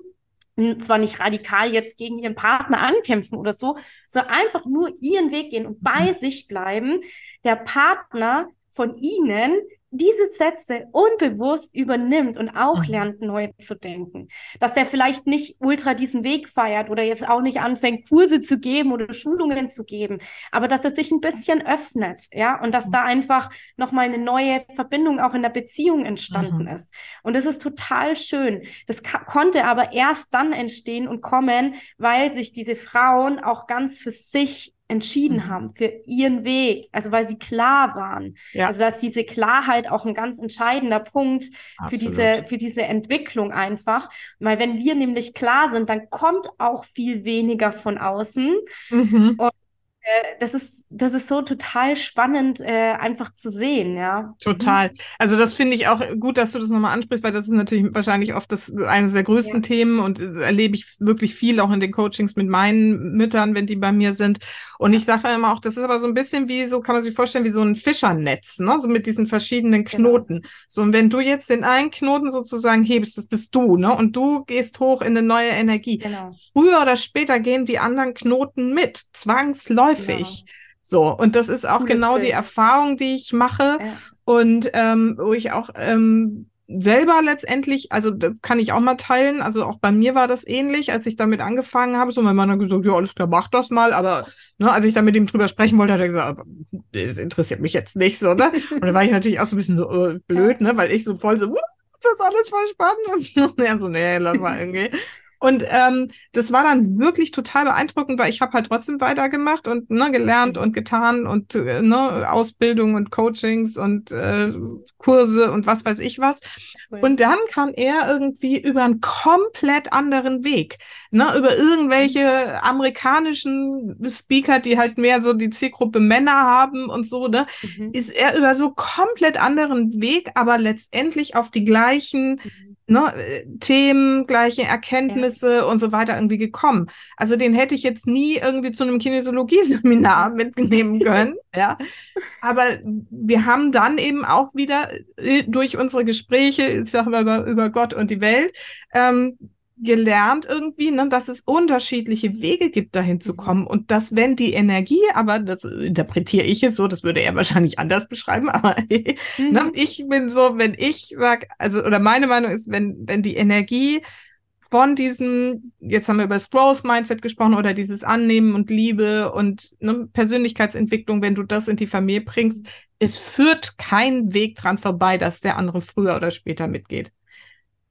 zwar nicht radikal jetzt gegen ihren Partner ankämpfen oder so, sondern einfach nur ihren Weg gehen und bei mhm. sich bleiben, der Partner von ihnen diese Sätze unbewusst übernimmt und auch mhm. lernt, neu zu denken. Dass er vielleicht nicht ultra diesen Weg feiert oder jetzt auch nicht anfängt, Kurse zu geben oder Schulungen zu geben, aber dass er sich ein bisschen öffnet, ja, und dass mhm. da einfach nochmal eine neue Verbindung auch in der Beziehung entstanden mhm. ist. Und das ist total schön. Das konnte aber erst dann entstehen und kommen, weil sich diese Frauen auch ganz für sich entschieden mhm. haben für ihren Weg, also weil sie klar waren. Ja. Also dass diese Klarheit auch ein ganz entscheidender Punkt Absolut. für diese für diese Entwicklung einfach, weil wenn wir nämlich klar sind, dann kommt auch viel weniger von außen mhm. und das ist, das ist so total spannend, äh, einfach zu sehen, ja. Total. Also das finde ich auch gut, dass du das nochmal ansprichst, weil das ist natürlich wahrscheinlich oft das eines der größten ja. Themen und erlebe ich wirklich viel auch in den Coachings mit meinen Müttern, wenn die bei mir sind. Und ich sage dann immer auch, das ist aber so ein bisschen wie, so kann man sich vorstellen, wie so ein Fischernetz, ne? So mit diesen verschiedenen genau. Knoten. Genau. So, und wenn du jetzt den einen Knoten sozusagen hebst, das bist du, ne? Und du gehst hoch in eine neue Energie. Genau. Früher oder später gehen die anderen Knoten mit, zwangsläufig häufig. Ja. So, und das ist auch genau Bild. die Erfahrung, die ich mache ja. und ähm, wo ich auch ähm, selber letztendlich, also das kann ich auch mal teilen, also auch bei mir war das ähnlich, als ich damit angefangen habe, so mein Mann hat gesagt, ja, alles klar, mach das mal, aber ne, als ich da mit ihm drüber sprechen wollte, hat er gesagt, das interessiert mich jetzt nicht so, ne? Und da war ich natürlich auch so ein bisschen so äh, [LAUGHS] blöd, ne, weil ich so voll so, das ist alles voll spannend. [LAUGHS] Und er so, nee, lass mal irgendwie. Und ähm, das war dann wirklich total beeindruckend, weil ich habe halt trotzdem weitergemacht und ne, gelernt mhm. und getan und äh, ne, Ausbildung und Coachings und äh, Kurse und was weiß ich was. Und dann kam er irgendwie über einen komplett anderen Weg, ne, über irgendwelche mhm. amerikanischen Speaker, die halt mehr so die Zielgruppe Männer haben und so, ne, mhm. ist er über so komplett anderen Weg, aber letztendlich auf die gleichen mhm ne, Themen, gleiche Erkenntnisse ja. und so weiter irgendwie gekommen. Also den hätte ich jetzt nie irgendwie zu einem Kinesiologie-Seminar mitnehmen [LAUGHS] können, ja. Aber wir haben dann eben auch wieder äh, durch unsere Gespräche, ich sage mal über, über Gott und die Welt, ähm, gelernt irgendwie, ne, dass es unterschiedliche Wege gibt, dahin zu mhm. kommen. Und dass, wenn die Energie, aber das interpretiere ich es so, das würde er [LAUGHS] wahrscheinlich anders beschreiben, aber [LAUGHS] ne, mhm. ne, ich bin so, wenn ich sage, also, oder meine Meinung ist, wenn, wenn die Energie von diesem, jetzt haben wir über das Growth Mindset gesprochen oder dieses Annehmen und Liebe und ne, Persönlichkeitsentwicklung, wenn du das in die Familie bringst, es führt kein Weg dran vorbei, dass der andere früher oder später mitgeht.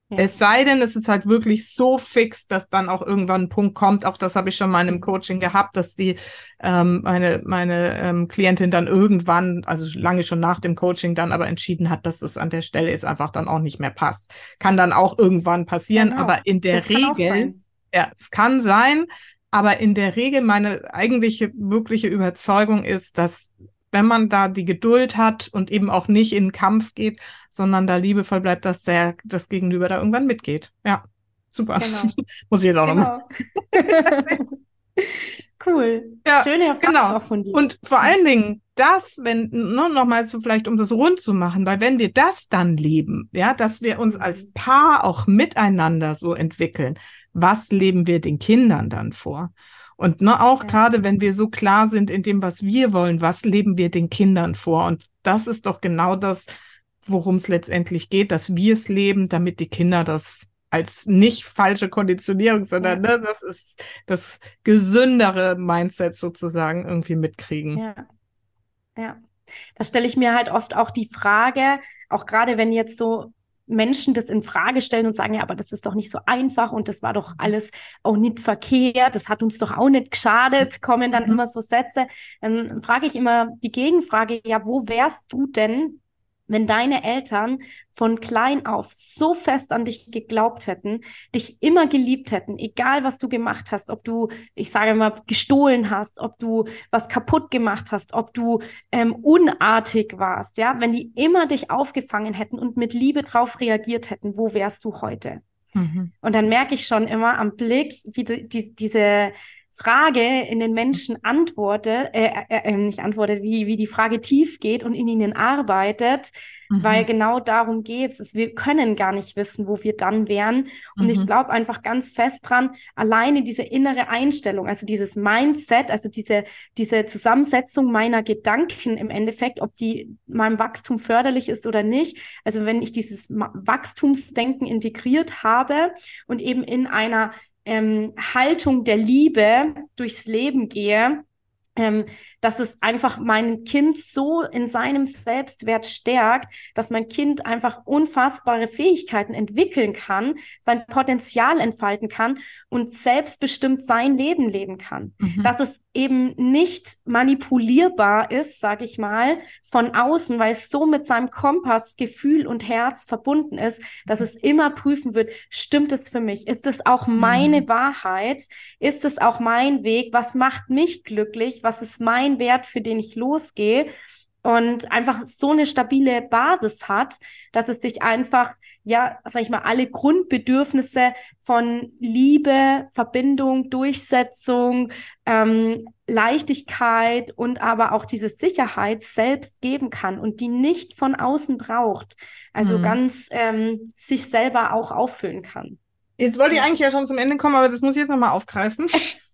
Ja. Es sei denn, es ist halt wirklich so fix, dass dann auch irgendwann ein Punkt kommt. Auch das habe ich schon mal in einem Coaching gehabt, dass die ähm, meine meine ähm, Klientin dann irgendwann, also lange schon nach dem Coaching, dann aber entschieden hat, dass es an der Stelle jetzt einfach dann auch nicht mehr passt. Kann dann auch irgendwann passieren, genau. aber in der das Regel, ja, es kann sein, aber in der Regel meine eigentliche wirkliche Überzeugung ist, dass wenn man da die Geduld hat und eben auch nicht in den Kampf geht, sondern da liebevoll bleibt, dass der das Gegenüber da irgendwann mitgeht. Ja, super. Genau. [LAUGHS] Muss ich jetzt auch genau. nochmal. [LAUGHS] Cool. Ja, Schöne Erfahrung genau. auch von dir. Und vor allen Dingen das, wenn, ne, nochmal so vielleicht, um das rund zu machen, weil wenn wir das dann leben, ja, dass wir uns als mhm. Paar auch miteinander so entwickeln, was leben wir den Kindern dann vor? Und ne, auch ja. gerade wenn wir so klar sind in dem, was wir wollen, was leben wir den Kindern vor? Und das ist doch genau das, worum es letztendlich geht, dass wir es leben, damit die Kinder das als nicht falsche Konditionierung, sondern ja. ne, das ist das gesündere Mindset sozusagen irgendwie mitkriegen. Ja. Ja. Da stelle ich mir halt oft auch die Frage, auch gerade wenn jetzt so Menschen das in Frage stellen und sagen, ja, aber das ist doch nicht so einfach und das war doch alles auch nicht verkehrt, das hat uns doch auch nicht geschadet, kommen dann mhm. immer so Sätze. Dann frage ich immer die Gegenfrage, ja, wo wärst du denn, wenn deine Eltern von klein auf so fest an dich geglaubt hätten, dich immer geliebt hätten, egal was du gemacht hast, ob du, ich sage mal, gestohlen hast, ob du was kaputt gemacht hast, ob du ähm, unartig warst, ja, wenn die immer dich aufgefangen hätten und mit Liebe drauf reagiert hätten, wo wärst du heute? Mhm. Und dann merke ich schon immer am Blick, wie die, die, diese Frage in den Menschen antwortet, äh, äh, äh, nicht antwortet, wie, wie die Frage tief geht und in ihnen arbeitet, mhm. weil genau darum geht es. Wir können gar nicht wissen, wo wir dann wären. Und mhm. ich glaube einfach ganz fest dran, alleine diese innere Einstellung, also dieses Mindset, also diese, diese Zusammensetzung meiner Gedanken im Endeffekt, ob die meinem Wachstum förderlich ist oder nicht. Also wenn ich dieses Wachstumsdenken integriert habe und eben in einer ähm, Haltung der Liebe durchs Leben gehe, ähm, dass es einfach mein Kind so in seinem Selbstwert stärkt, dass mein Kind einfach unfassbare Fähigkeiten entwickeln kann, sein Potenzial entfalten kann und selbstbestimmt sein Leben leben kann. Mhm. Dass es eben nicht manipulierbar ist, sage ich mal, von außen, weil es so mit seinem Kompass, Gefühl und Herz verbunden ist, dass es immer prüfen wird, stimmt es für mich? Ist es auch meine mhm. Wahrheit? Ist es auch mein Weg? Was macht mich glücklich? Was ist mein mein Wert, für den ich losgehe und einfach so eine stabile Basis hat, dass es sich einfach, ja, sag ich mal, alle Grundbedürfnisse von Liebe, Verbindung, Durchsetzung, ähm, Leichtigkeit und aber auch diese Sicherheit selbst geben kann und die nicht von außen braucht. Also mhm. ganz ähm, sich selber auch auffüllen kann. Jetzt wollte ich eigentlich ja schon zum Ende kommen, aber das muss ich jetzt nochmal aufgreifen. [LAUGHS]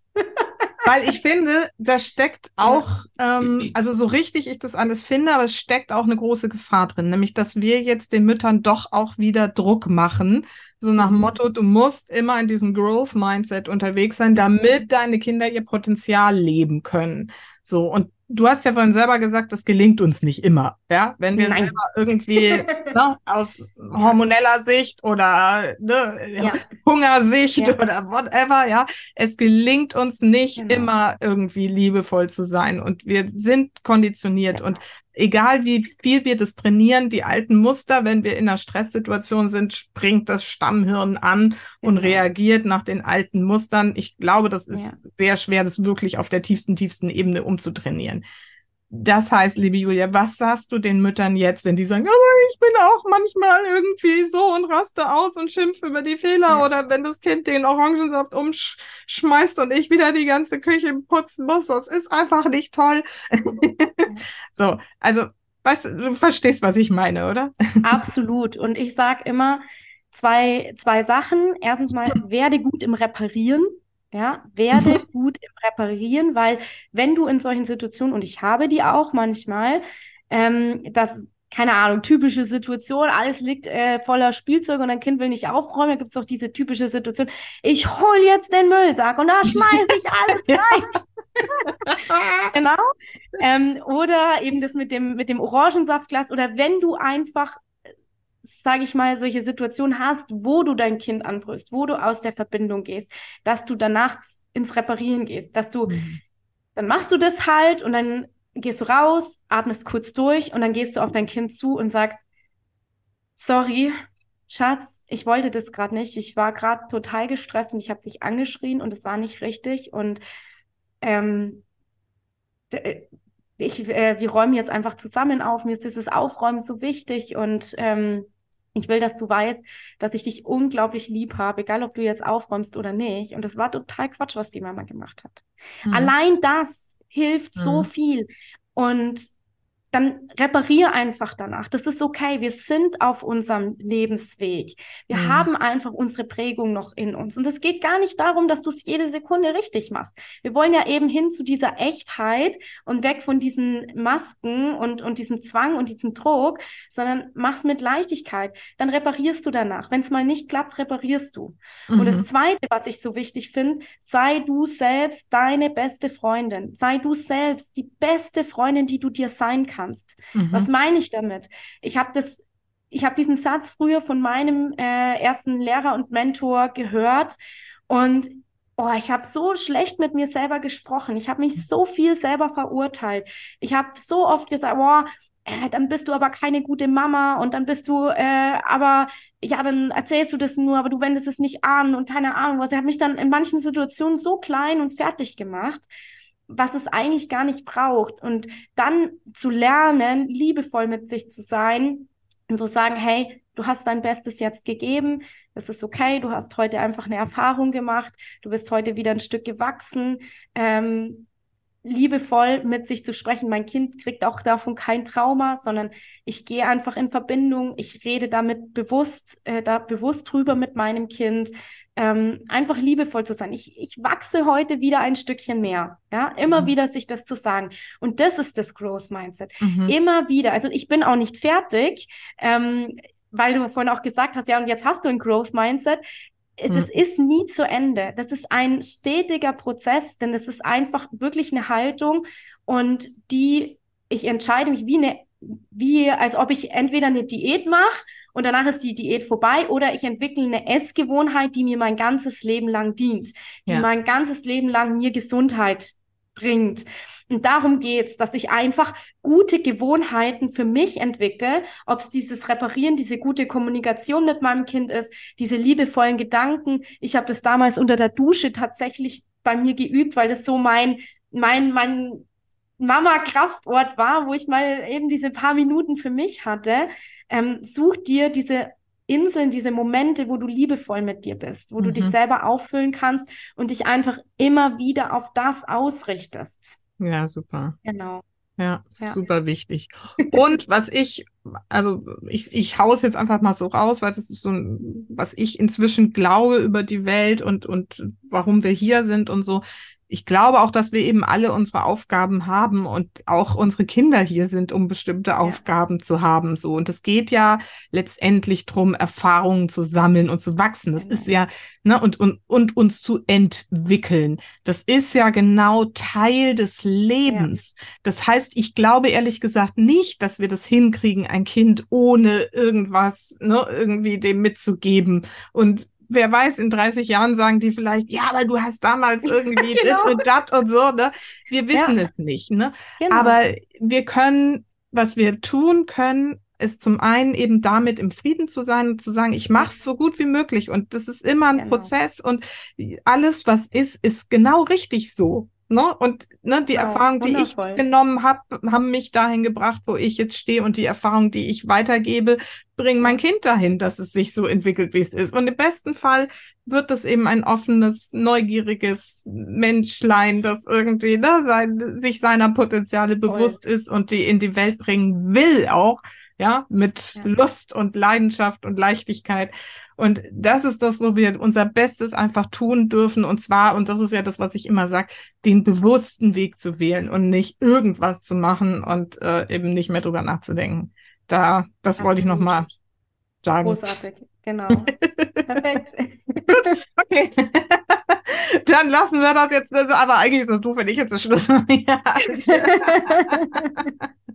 Weil ich finde, da steckt auch, ähm, also so richtig ich das alles finde, aber es steckt auch eine große Gefahr drin, nämlich dass wir jetzt den Müttern doch auch wieder Druck machen. So nach dem mhm. Motto, du musst immer in diesem Growth-Mindset unterwegs sein, damit deine Kinder ihr Potenzial leben können. So, und du hast ja vorhin selber gesagt, das gelingt uns nicht immer. Ja, wenn wir Nein. selber irgendwie [LAUGHS] ne, aus hormoneller Sicht oder ne, ja. Hungersicht ja. oder whatever, ja, es gelingt uns nicht genau. immer irgendwie liebevoll zu sein und wir sind konditioniert ja. und egal wie viel wir das trainieren, die alten Muster, wenn wir in einer Stresssituation sind, springt das Stammhirn an und genau. reagiert nach den alten Mustern. Ich glaube, das ist sehr schwer, das wirklich auf der tiefsten, tiefsten Ebene umzutrainieren. Das heißt, liebe Julia, was sagst du den Müttern jetzt, wenn die sagen, aber ich bin auch manchmal irgendwie so und raste aus und schimpfe über die Fehler ja. oder wenn das Kind den Orangensaft umschmeißt und ich wieder die ganze Küche putzen muss, das ist einfach nicht toll. [LAUGHS] so, also, weißt du, du verstehst, was ich meine, oder? Absolut. Und ich sage immer zwei, zwei Sachen. Erstens mal, werde gut im Reparieren. Ja, werde mhm. gut im Reparieren, weil wenn du in solchen Situationen, und ich habe die auch manchmal, ähm, dass keine Ahnung, typische Situation, alles liegt äh, voller Spielzeug und dein Kind will nicht aufräumen, da gibt es doch diese typische Situation, ich hol jetzt den Müllsack und da schmeiße ich alles [LAUGHS] rein. genau. Ähm, oder eben das mit dem, mit dem Orangensaftglas oder wenn du einfach sage ich mal, solche Situationen hast, wo du dein Kind anbrüllst, wo du aus der Verbindung gehst, dass du danach ins Reparieren gehst, dass du, mhm. dann machst du das halt und dann gehst du raus, atmest kurz durch und dann gehst du auf dein Kind zu und sagst, sorry, Schatz, ich wollte das gerade nicht. Ich war gerade total gestresst und ich habe dich angeschrien und es war nicht richtig und ähm, ich, äh, wir räumen jetzt einfach zusammen auf. Mir ist dieses Aufräumen so wichtig und ähm, Ich will, dass du weißt, dass ich dich unglaublich lieb habe, egal ob du jetzt aufräumst oder nicht. Und das war total Quatsch, was die Mama gemacht hat. Mhm. Allein das hilft mhm. so viel. Und dann reparier einfach danach. Das ist okay. Wir sind auf unserem Lebensweg. Wir mhm. haben einfach unsere Prägung noch in uns. Und es geht gar nicht darum, dass du es jede Sekunde richtig machst. Wir wollen ja eben hin zu dieser Echtheit und weg von diesen Masken und, und diesem Zwang und diesem Druck, sondern mach's mit Leichtigkeit. Dann reparierst du danach. Wenn es mal nicht klappt, reparierst du. Mhm. Und das mhm. Zweite, was ich so wichtig finde, sei du selbst deine beste Freundin. Sei du selbst die beste Freundin, die du dir sein kannst kannst. Mhm. Was meine ich damit? Ich habe das, ich habe diesen Satz früher von meinem äh, ersten Lehrer und Mentor gehört und Oh, ich habe so schlecht mit mir selber gesprochen. Ich habe mich so viel selber verurteilt. Ich habe so oft gesagt, oh, äh, dann bist du aber keine gute Mama und dann bist du, äh, aber ja, dann erzählst du das nur, aber du wendest es nicht an und keine Ahnung was. Er hat mich dann in manchen Situationen so klein und fertig gemacht was es eigentlich gar nicht braucht. Und dann zu lernen, liebevoll mit sich zu sein und zu sagen, hey, du hast dein Bestes jetzt gegeben, es ist okay, du hast heute einfach eine Erfahrung gemacht, du bist heute wieder ein Stück gewachsen. Ähm, liebevoll mit sich zu sprechen. Mein Kind kriegt auch davon kein Trauma, sondern ich gehe einfach in Verbindung, ich rede damit bewusst, äh, da bewusst drüber mit meinem Kind ähm, einfach liebevoll zu sein. Ich, ich wachse heute wieder ein Stückchen mehr. Ja, immer mhm. wieder sich das zu sagen. Und das ist das Growth Mindset. Mhm. Immer wieder. Also ich bin auch nicht fertig, ähm, weil du vorhin auch gesagt hast, ja, und jetzt hast du ein Growth Mindset. Das mhm. ist nie zu Ende. Das ist ein stetiger Prozess, denn es ist einfach wirklich eine Haltung und die ich entscheide mich wie eine wie, als ob ich entweder eine Diät mache und danach ist die Diät vorbei oder ich entwickle eine Essgewohnheit, die mir mein ganzes Leben lang dient, die ja. mein ganzes Leben lang mir Gesundheit bringt. Und darum geht's, dass ich einfach gute Gewohnheiten für mich entwickle, ob es dieses Reparieren, diese gute Kommunikation mit meinem Kind ist, diese liebevollen Gedanken. Ich habe das damals unter der Dusche tatsächlich bei mir geübt, weil das so mein mein mein Mama-Kraftort war, wo ich mal eben diese paar Minuten für mich hatte. Ähm, such dir diese Inseln, diese Momente, wo du liebevoll mit dir bist, wo mhm. du dich mhm. selber auffüllen kannst und dich einfach immer wieder auf das ausrichtest. Ja, super. Genau. Ja, ja, super wichtig. Und was ich, also ich, ich hau es jetzt einfach mal so raus, weil das ist so ein, was ich inzwischen glaube über die Welt und, und warum wir hier sind und so ich glaube auch, dass wir eben alle unsere Aufgaben haben und auch unsere Kinder hier sind, um bestimmte ja. Aufgaben zu haben. So. Und es geht ja letztendlich drum, Erfahrungen zu sammeln und zu wachsen. Das genau. ist ja, ne, und, und, und uns zu entwickeln. Das ist ja genau Teil des Lebens. Ja. Das heißt, ich glaube ehrlich gesagt nicht, dass wir das hinkriegen, ein Kind ohne irgendwas, ne, irgendwie dem mitzugeben. Und wer weiß, in 30 Jahren sagen die vielleicht, ja, aber du hast damals [LAUGHS] irgendwie genau. und das und so, ne? Wir wissen ja. es nicht, ne? Genau. Aber wir können, was wir tun können, ist zum einen eben damit im Frieden zu sein und zu sagen, ich mache es so gut wie möglich. Und das ist immer ein genau. Prozess und alles, was ist, ist genau richtig so. Ne? Und ne, die wow, Erfahrung, die ich genommen habe, haben mich dahin gebracht, wo ich jetzt stehe. Und die Erfahrung, die ich weitergebe, bringen mein Kind dahin, dass es sich so entwickelt, wie es ist. Und im besten Fall wird es eben ein offenes, neugieriges Menschlein, das irgendwie ne, sein, sich seiner Potenziale bewusst Voll. ist und die in die Welt bringen will auch ja, mit ja. Lust und Leidenschaft und Leichtigkeit. Und das ist das, wo wir unser Bestes einfach tun dürfen. Und zwar, und das ist ja das, was ich immer sage, den bewussten Weg zu wählen und nicht irgendwas zu machen und äh, eben nicht mehr drüber nachzudenken. Da, das Absolut. wollte ich nochmal sagen. Großartig, genau. Perfekt. [LAUGHS] okay. [LAUGHS] Dann lassen wir das jetzt, aber eigentlich ist das doof, wenn ich jetzt das Schluss mache. [LAUGHS]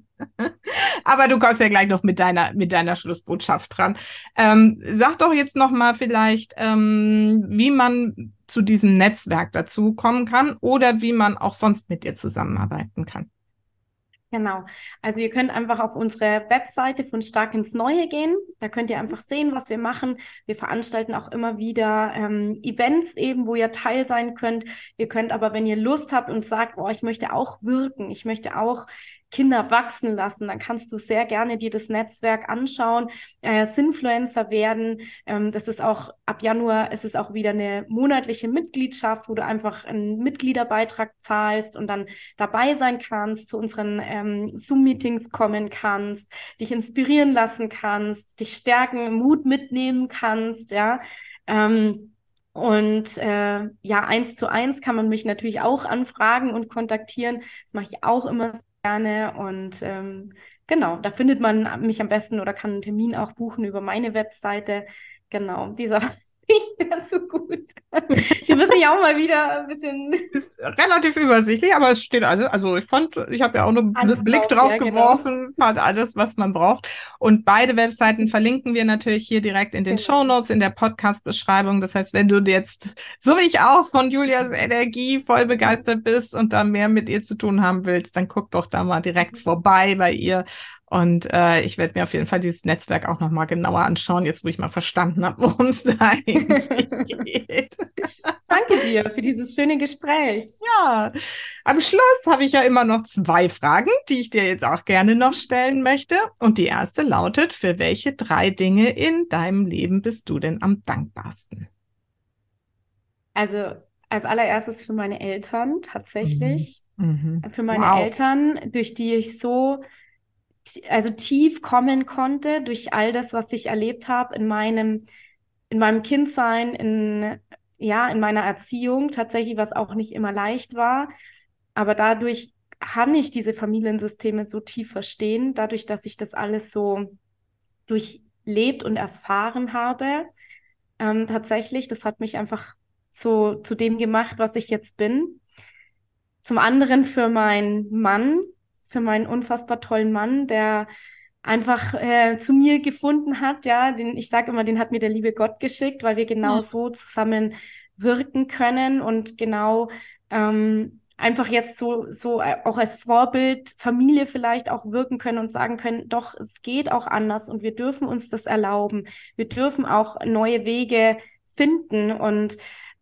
Aber du kommst ja gleich noch mit deiner, mit deiner Schlussbotschaft dran. Ähm, sag doch jetzt noch mal vielleicht, ähm, wie man zu diesem Netzwerk dazu kommen kann oder wie man auch sonst mit dir zusammenarbeiten kann. Genau. Also ihr könnt einfach auf unsere Webseite von Stark ins Neue gehen. Da könnt ihr einfach sehen, was wir machen. Wir veranstalten auch immer wieder ähm, Events eben, wo ihr Teil sein könnt. Ihr könnt aber, wenn ihr Lust habt und sagt, oh, ich möchte auch wirken, ich möchte auch Kinder wachsen lassen, dann kannst du sehr gerne dir das Netzwerk anschauen, äh, Sinfluencer werden. Ähm, das ist auch ab Januar ist es auch wieder eine monatliche Mitgliedschaft, wo du einfach einen Mitgliederbeitrag zahlst und dann dabei sein kannst, zu unseren ähm, Zoom-Meetings kommen kannst, dich inspirieren lassen kannst, dich stärken, Mut mitnehmen kannst, ja. Ähm, und äh, ja, eins zu eins kann man mich natürlich auch anfragen und kontaktieren. Das mache ich auch immer gerne. Und ähm, genau, da findet man mich am besten oder kann einen Termin auch buchen über meine Webseite. Genau, dieser [LAUGHS] nicht mehr so gut. Hier müssen ja auch mal wieder ein bisschen. [LAUGHS] Ist relativ übersichtlich, aber es steht alles. Also ich fand, ich habe ja auch nur einen Blick drauf, ja, genau. geworfen, genau. fand alles, was man braucht. Und beide Webseiten verlinken wir natürlich hier direkt in den genau. Show Notes, in der Podcast-Beschreibung. Das heißt, wenn du jetzt, so wie ich auch, von Julias Energie voll begeistert bist und da mehr mit ihr zu tun haben willst, dann guck doch da mal direkt vorbei bei ihr und äh, ich werde mir auf jeden Fall dieses Netzwerk auch nochmal genauer anschauen, jetzt wo ich mal verstanden habe, [LAUGHS] worum es da eigentlich geht. [LAUGHS] Danke dir für dieses schöne Gespräch. Ja, am Schluss habe ich ja immer noch zwei Fragen, die ich dir jetzt auch gerne noch stellen möchte. Und die erste lautet, für welche drei Dinge in deinem Leben bist du denn am dankbarsten? Also als allererstes für meine Eltern tatsächlich. Mhm. Mhm. Für meine wow. Eltern, durch die ich so also tief kommen konnte durch all das, was ich erlebt habe in meinem, in meinem Kindsein, in, ja, in meiner Erziehung, tatsächlich, was auch nicht immer leicht war. Aber dadurch kann ich diese Familiensysteme so tief verstehen, dadurch, dass ich das alles so durchlebt und erfahren habe. Ähm, tatsächlich, das hat mich einfach so zu dem gemacht, was ich jetzt bin. Zum anderen für meinen Mann, für meinen unfassbar tollen Mann, der einfach äh, zu mir gefunden hat, ja, den, ich sage immer, den hat mir der liebe Gott geschickt, weil wir genau ja. so zusammen wirken können und genau ähm, einfach jetzt so, so äh, auch als Vorbild Familie vielleicht auch wirken können und sagen können, doch, es geht auch anders und wir dürfen uns das erlauben. Wir dürfen auch neue Wege finden und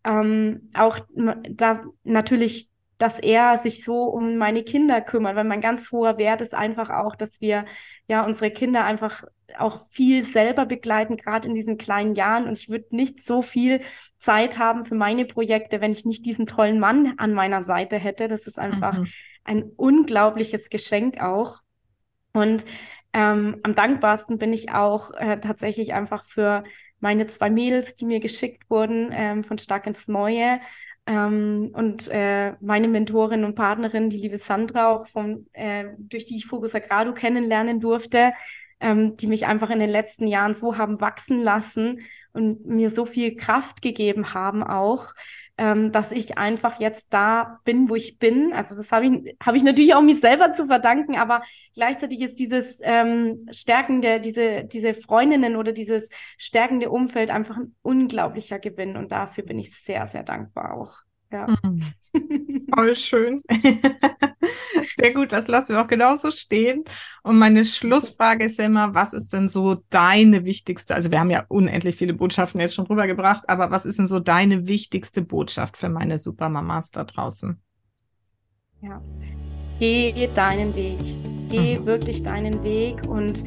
ähm, auch da natürlich dass er sich so um meine Kinder kümmert, weil mein ganz hoher Wert ist einfach auch, dass wir ja unsere Kinder einfach auch viel selber begleiten, gerade in diesen kleinen Jahren. Und ich würde nicht so viel Zeit haben für meine Projekte, wenn ich nicht diesen tollen Mann an meiner Seite hätte. Das ist einfach mhm. ein unglaubliches Geschenk auch. Und ähm, am dankbarsten bin ich auch äh, tatsächlich einfach für meine zwei Mädels, die mir geschickt wurden ähm, von Stark ins Neue. Ähm, und äh, meine Mentorin und Partnerin, die liebe Sandra, auch von, äh, durch die ich Fokus Agrado kennenlernen durfte, ähm, die mich einfach in den letzten Jahren so haben wachsen lassen und mir so viel Kraft gegeben haben auch, ähm, dass ich einfach jetzt da bin, wo ich bin. Also das habe ich, hab ich natürlich auch mir selber zu verdanken, aber gleichzeitig ist dieses ähm, stärkende, diese, diese Freundinnen oder dieses stärkende Umfeld einfach ein unglaublicher Gewinn und dafür bin ich sehr, sehr dankbar auch. Ja. Mhm. Voll schön. [LAUGHS] Sehr gut, das lassen wir auch genauso stehen. Und meine Schlussfrage ist ja immer, was ist denn so deine wichtigste, also wir haben ja unendlich viele Botschaften jetzt schon rübergebracht, aber was ist denn so deine wichtigste Botschaft für meine Supermamas da draußen? Ja, geh deinen Weg. Geh mhm. wirklich deinen Weg und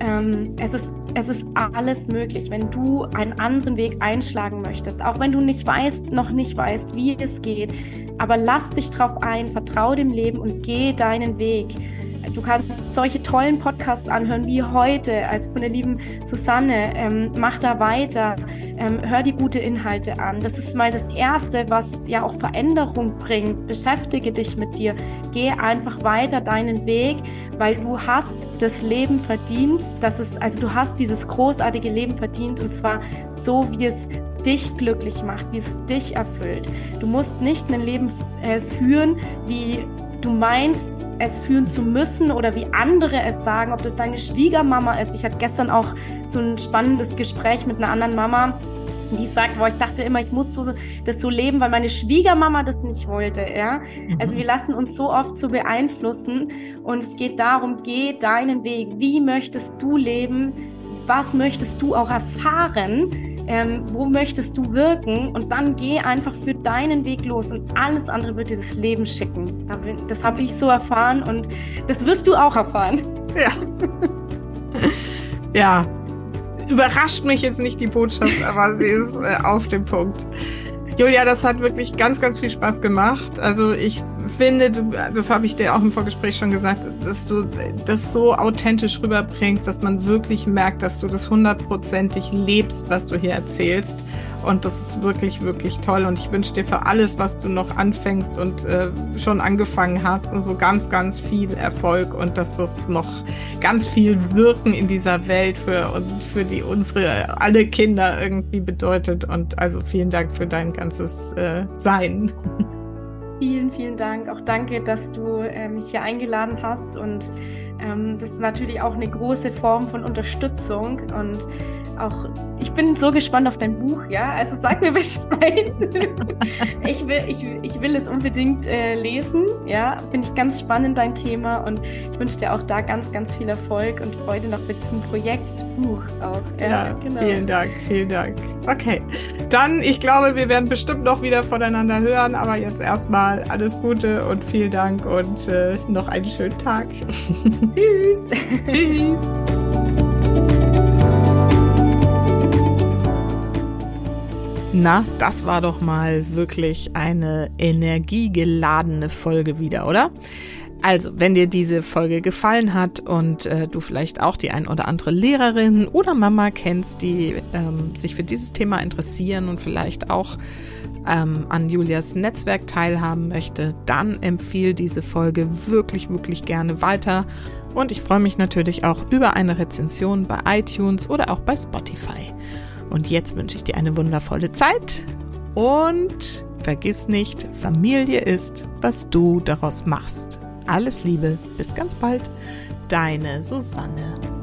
ähm, es, ist, es ist alles möglich, wenn du einen anderen Weg einschlagen möchtest, auch wenn du nicht weißt, noch nicht weißt, wie es geht. Aber lass dich drauf ein, vertraue dem Leben und geh deinen Weg. Du kannst solche tollen Podcasts anhören wie heute, also von der lieben Susanne. Ähm, mach da weiter, ähm, hör die gute Inhalte an. Das ist mal das Erste, was ja auch Veränderung bringt. Beschäftige dich mit dir. Geh einfach weiter deinen Weg, weil du hast das Leben verdient. Das ist, also du hast dieses großartige Leben verdient und zwar so, wie es dich glücklich macht, wie es dich erfüllt. Du musst nicht ein Leben äh, führen, wie du meinst, es führen zu müssen oder wie andere es sagen, ob das deine Schwiegermama ist. Ich hatte gestern auch so ein spannendes Gespräch mit einer anderen Mama, die sagt, boah, ich dachte immer, ich muss so, das so leben, weil meine Schwiegermama das nicht wollte, ja. Mhm. Also wir lassen uns so oft so beeinflussen und es geht darum, geh deinen Weg. Wie möchtest du leben? Was möchtest du auch erfahren? ähm, wo möchtest du wirken und dann geh einfach für deinen Weg los und alles andere wird dir das Leben schicken. Das habe ich so erfahren und das wirst du auch erfahren. Ja. [LAUGHS] ja. Überrascht mich jetzt nicht die Botschaft, aber sie ist äh, auf dem Punkt. Julia, das hat wirklich ganz, ganz viel Spaß gemacht. Also ich finde, du, das habe ich dir auch im Vorgespräch schon gesagt, dass du das so authentisch rüberbringst, dass man wirklich merkt, dass du das hundertprozentig lebst, was du hier erzählst. Und das ist wirklich, wirklich toll. Und ich wünsche dir für alles, was du noch anfängst und äh, schon angefangen hast, und so ganz, ganz viel Erfolg und dass das noch ganz viel Wirken in dieser Welt für, für die unsere alle Kinder irgendwie bedeutet. Und also vielen Dank für dein ganzes äh, Sein. [LAUGHS] Vielen, vielen Dank. Auch danke, dass du äh, mich hier eingeladen hast. Und das ist natürlich auch eine große Form von Unterstützung. Und auch, ich bin so gespannt auf dein Buch, ja. Also sag mir [LAUGHS] Bescheid. ich, will, ich, ich will es unbedingt äh, lesen, ja. Finde ich ganz spannend, dein Thema. Und ich wünsche dir auch da ganz, ganz viel Erfolg und Freude noch mit diesem Projektbuch auch. Ja, ja genau. Vielen Dank, vielen Dank. Okay. Dann, ich glaube, wir werden bestimmt noch wieder voneinander hören, aber jetzt erstmal alles Gute und vielen Dank und äh, noch einen schönen Tag. [LAUGHS] Tschüss. Tschüss. Na, das war doch mal wirklich eine energiegeladene Folge wieder, oder? Also, wenn dir diese Folge gefallen hat und äh, du vielleicht auch die ein oder andere Lehrerin oder Mama kennst, die ähm, sich für dieses Thema interessieren und vielleicht auch ähm, an Julias Netzwerk teilhaben möchte, dann empfehle diese Folge wirklich, wirklich gerne weiter. Und ich freue mich natürlich auch über eine Rezension bei iTunes oder auch bei Spotify. Und jetzt wünsche ich dir eine wundervolle Zeit und vergiss nicht, Familie ist, was du daraus machst. Alles Liebe, bis ganz bald, deine Susanne.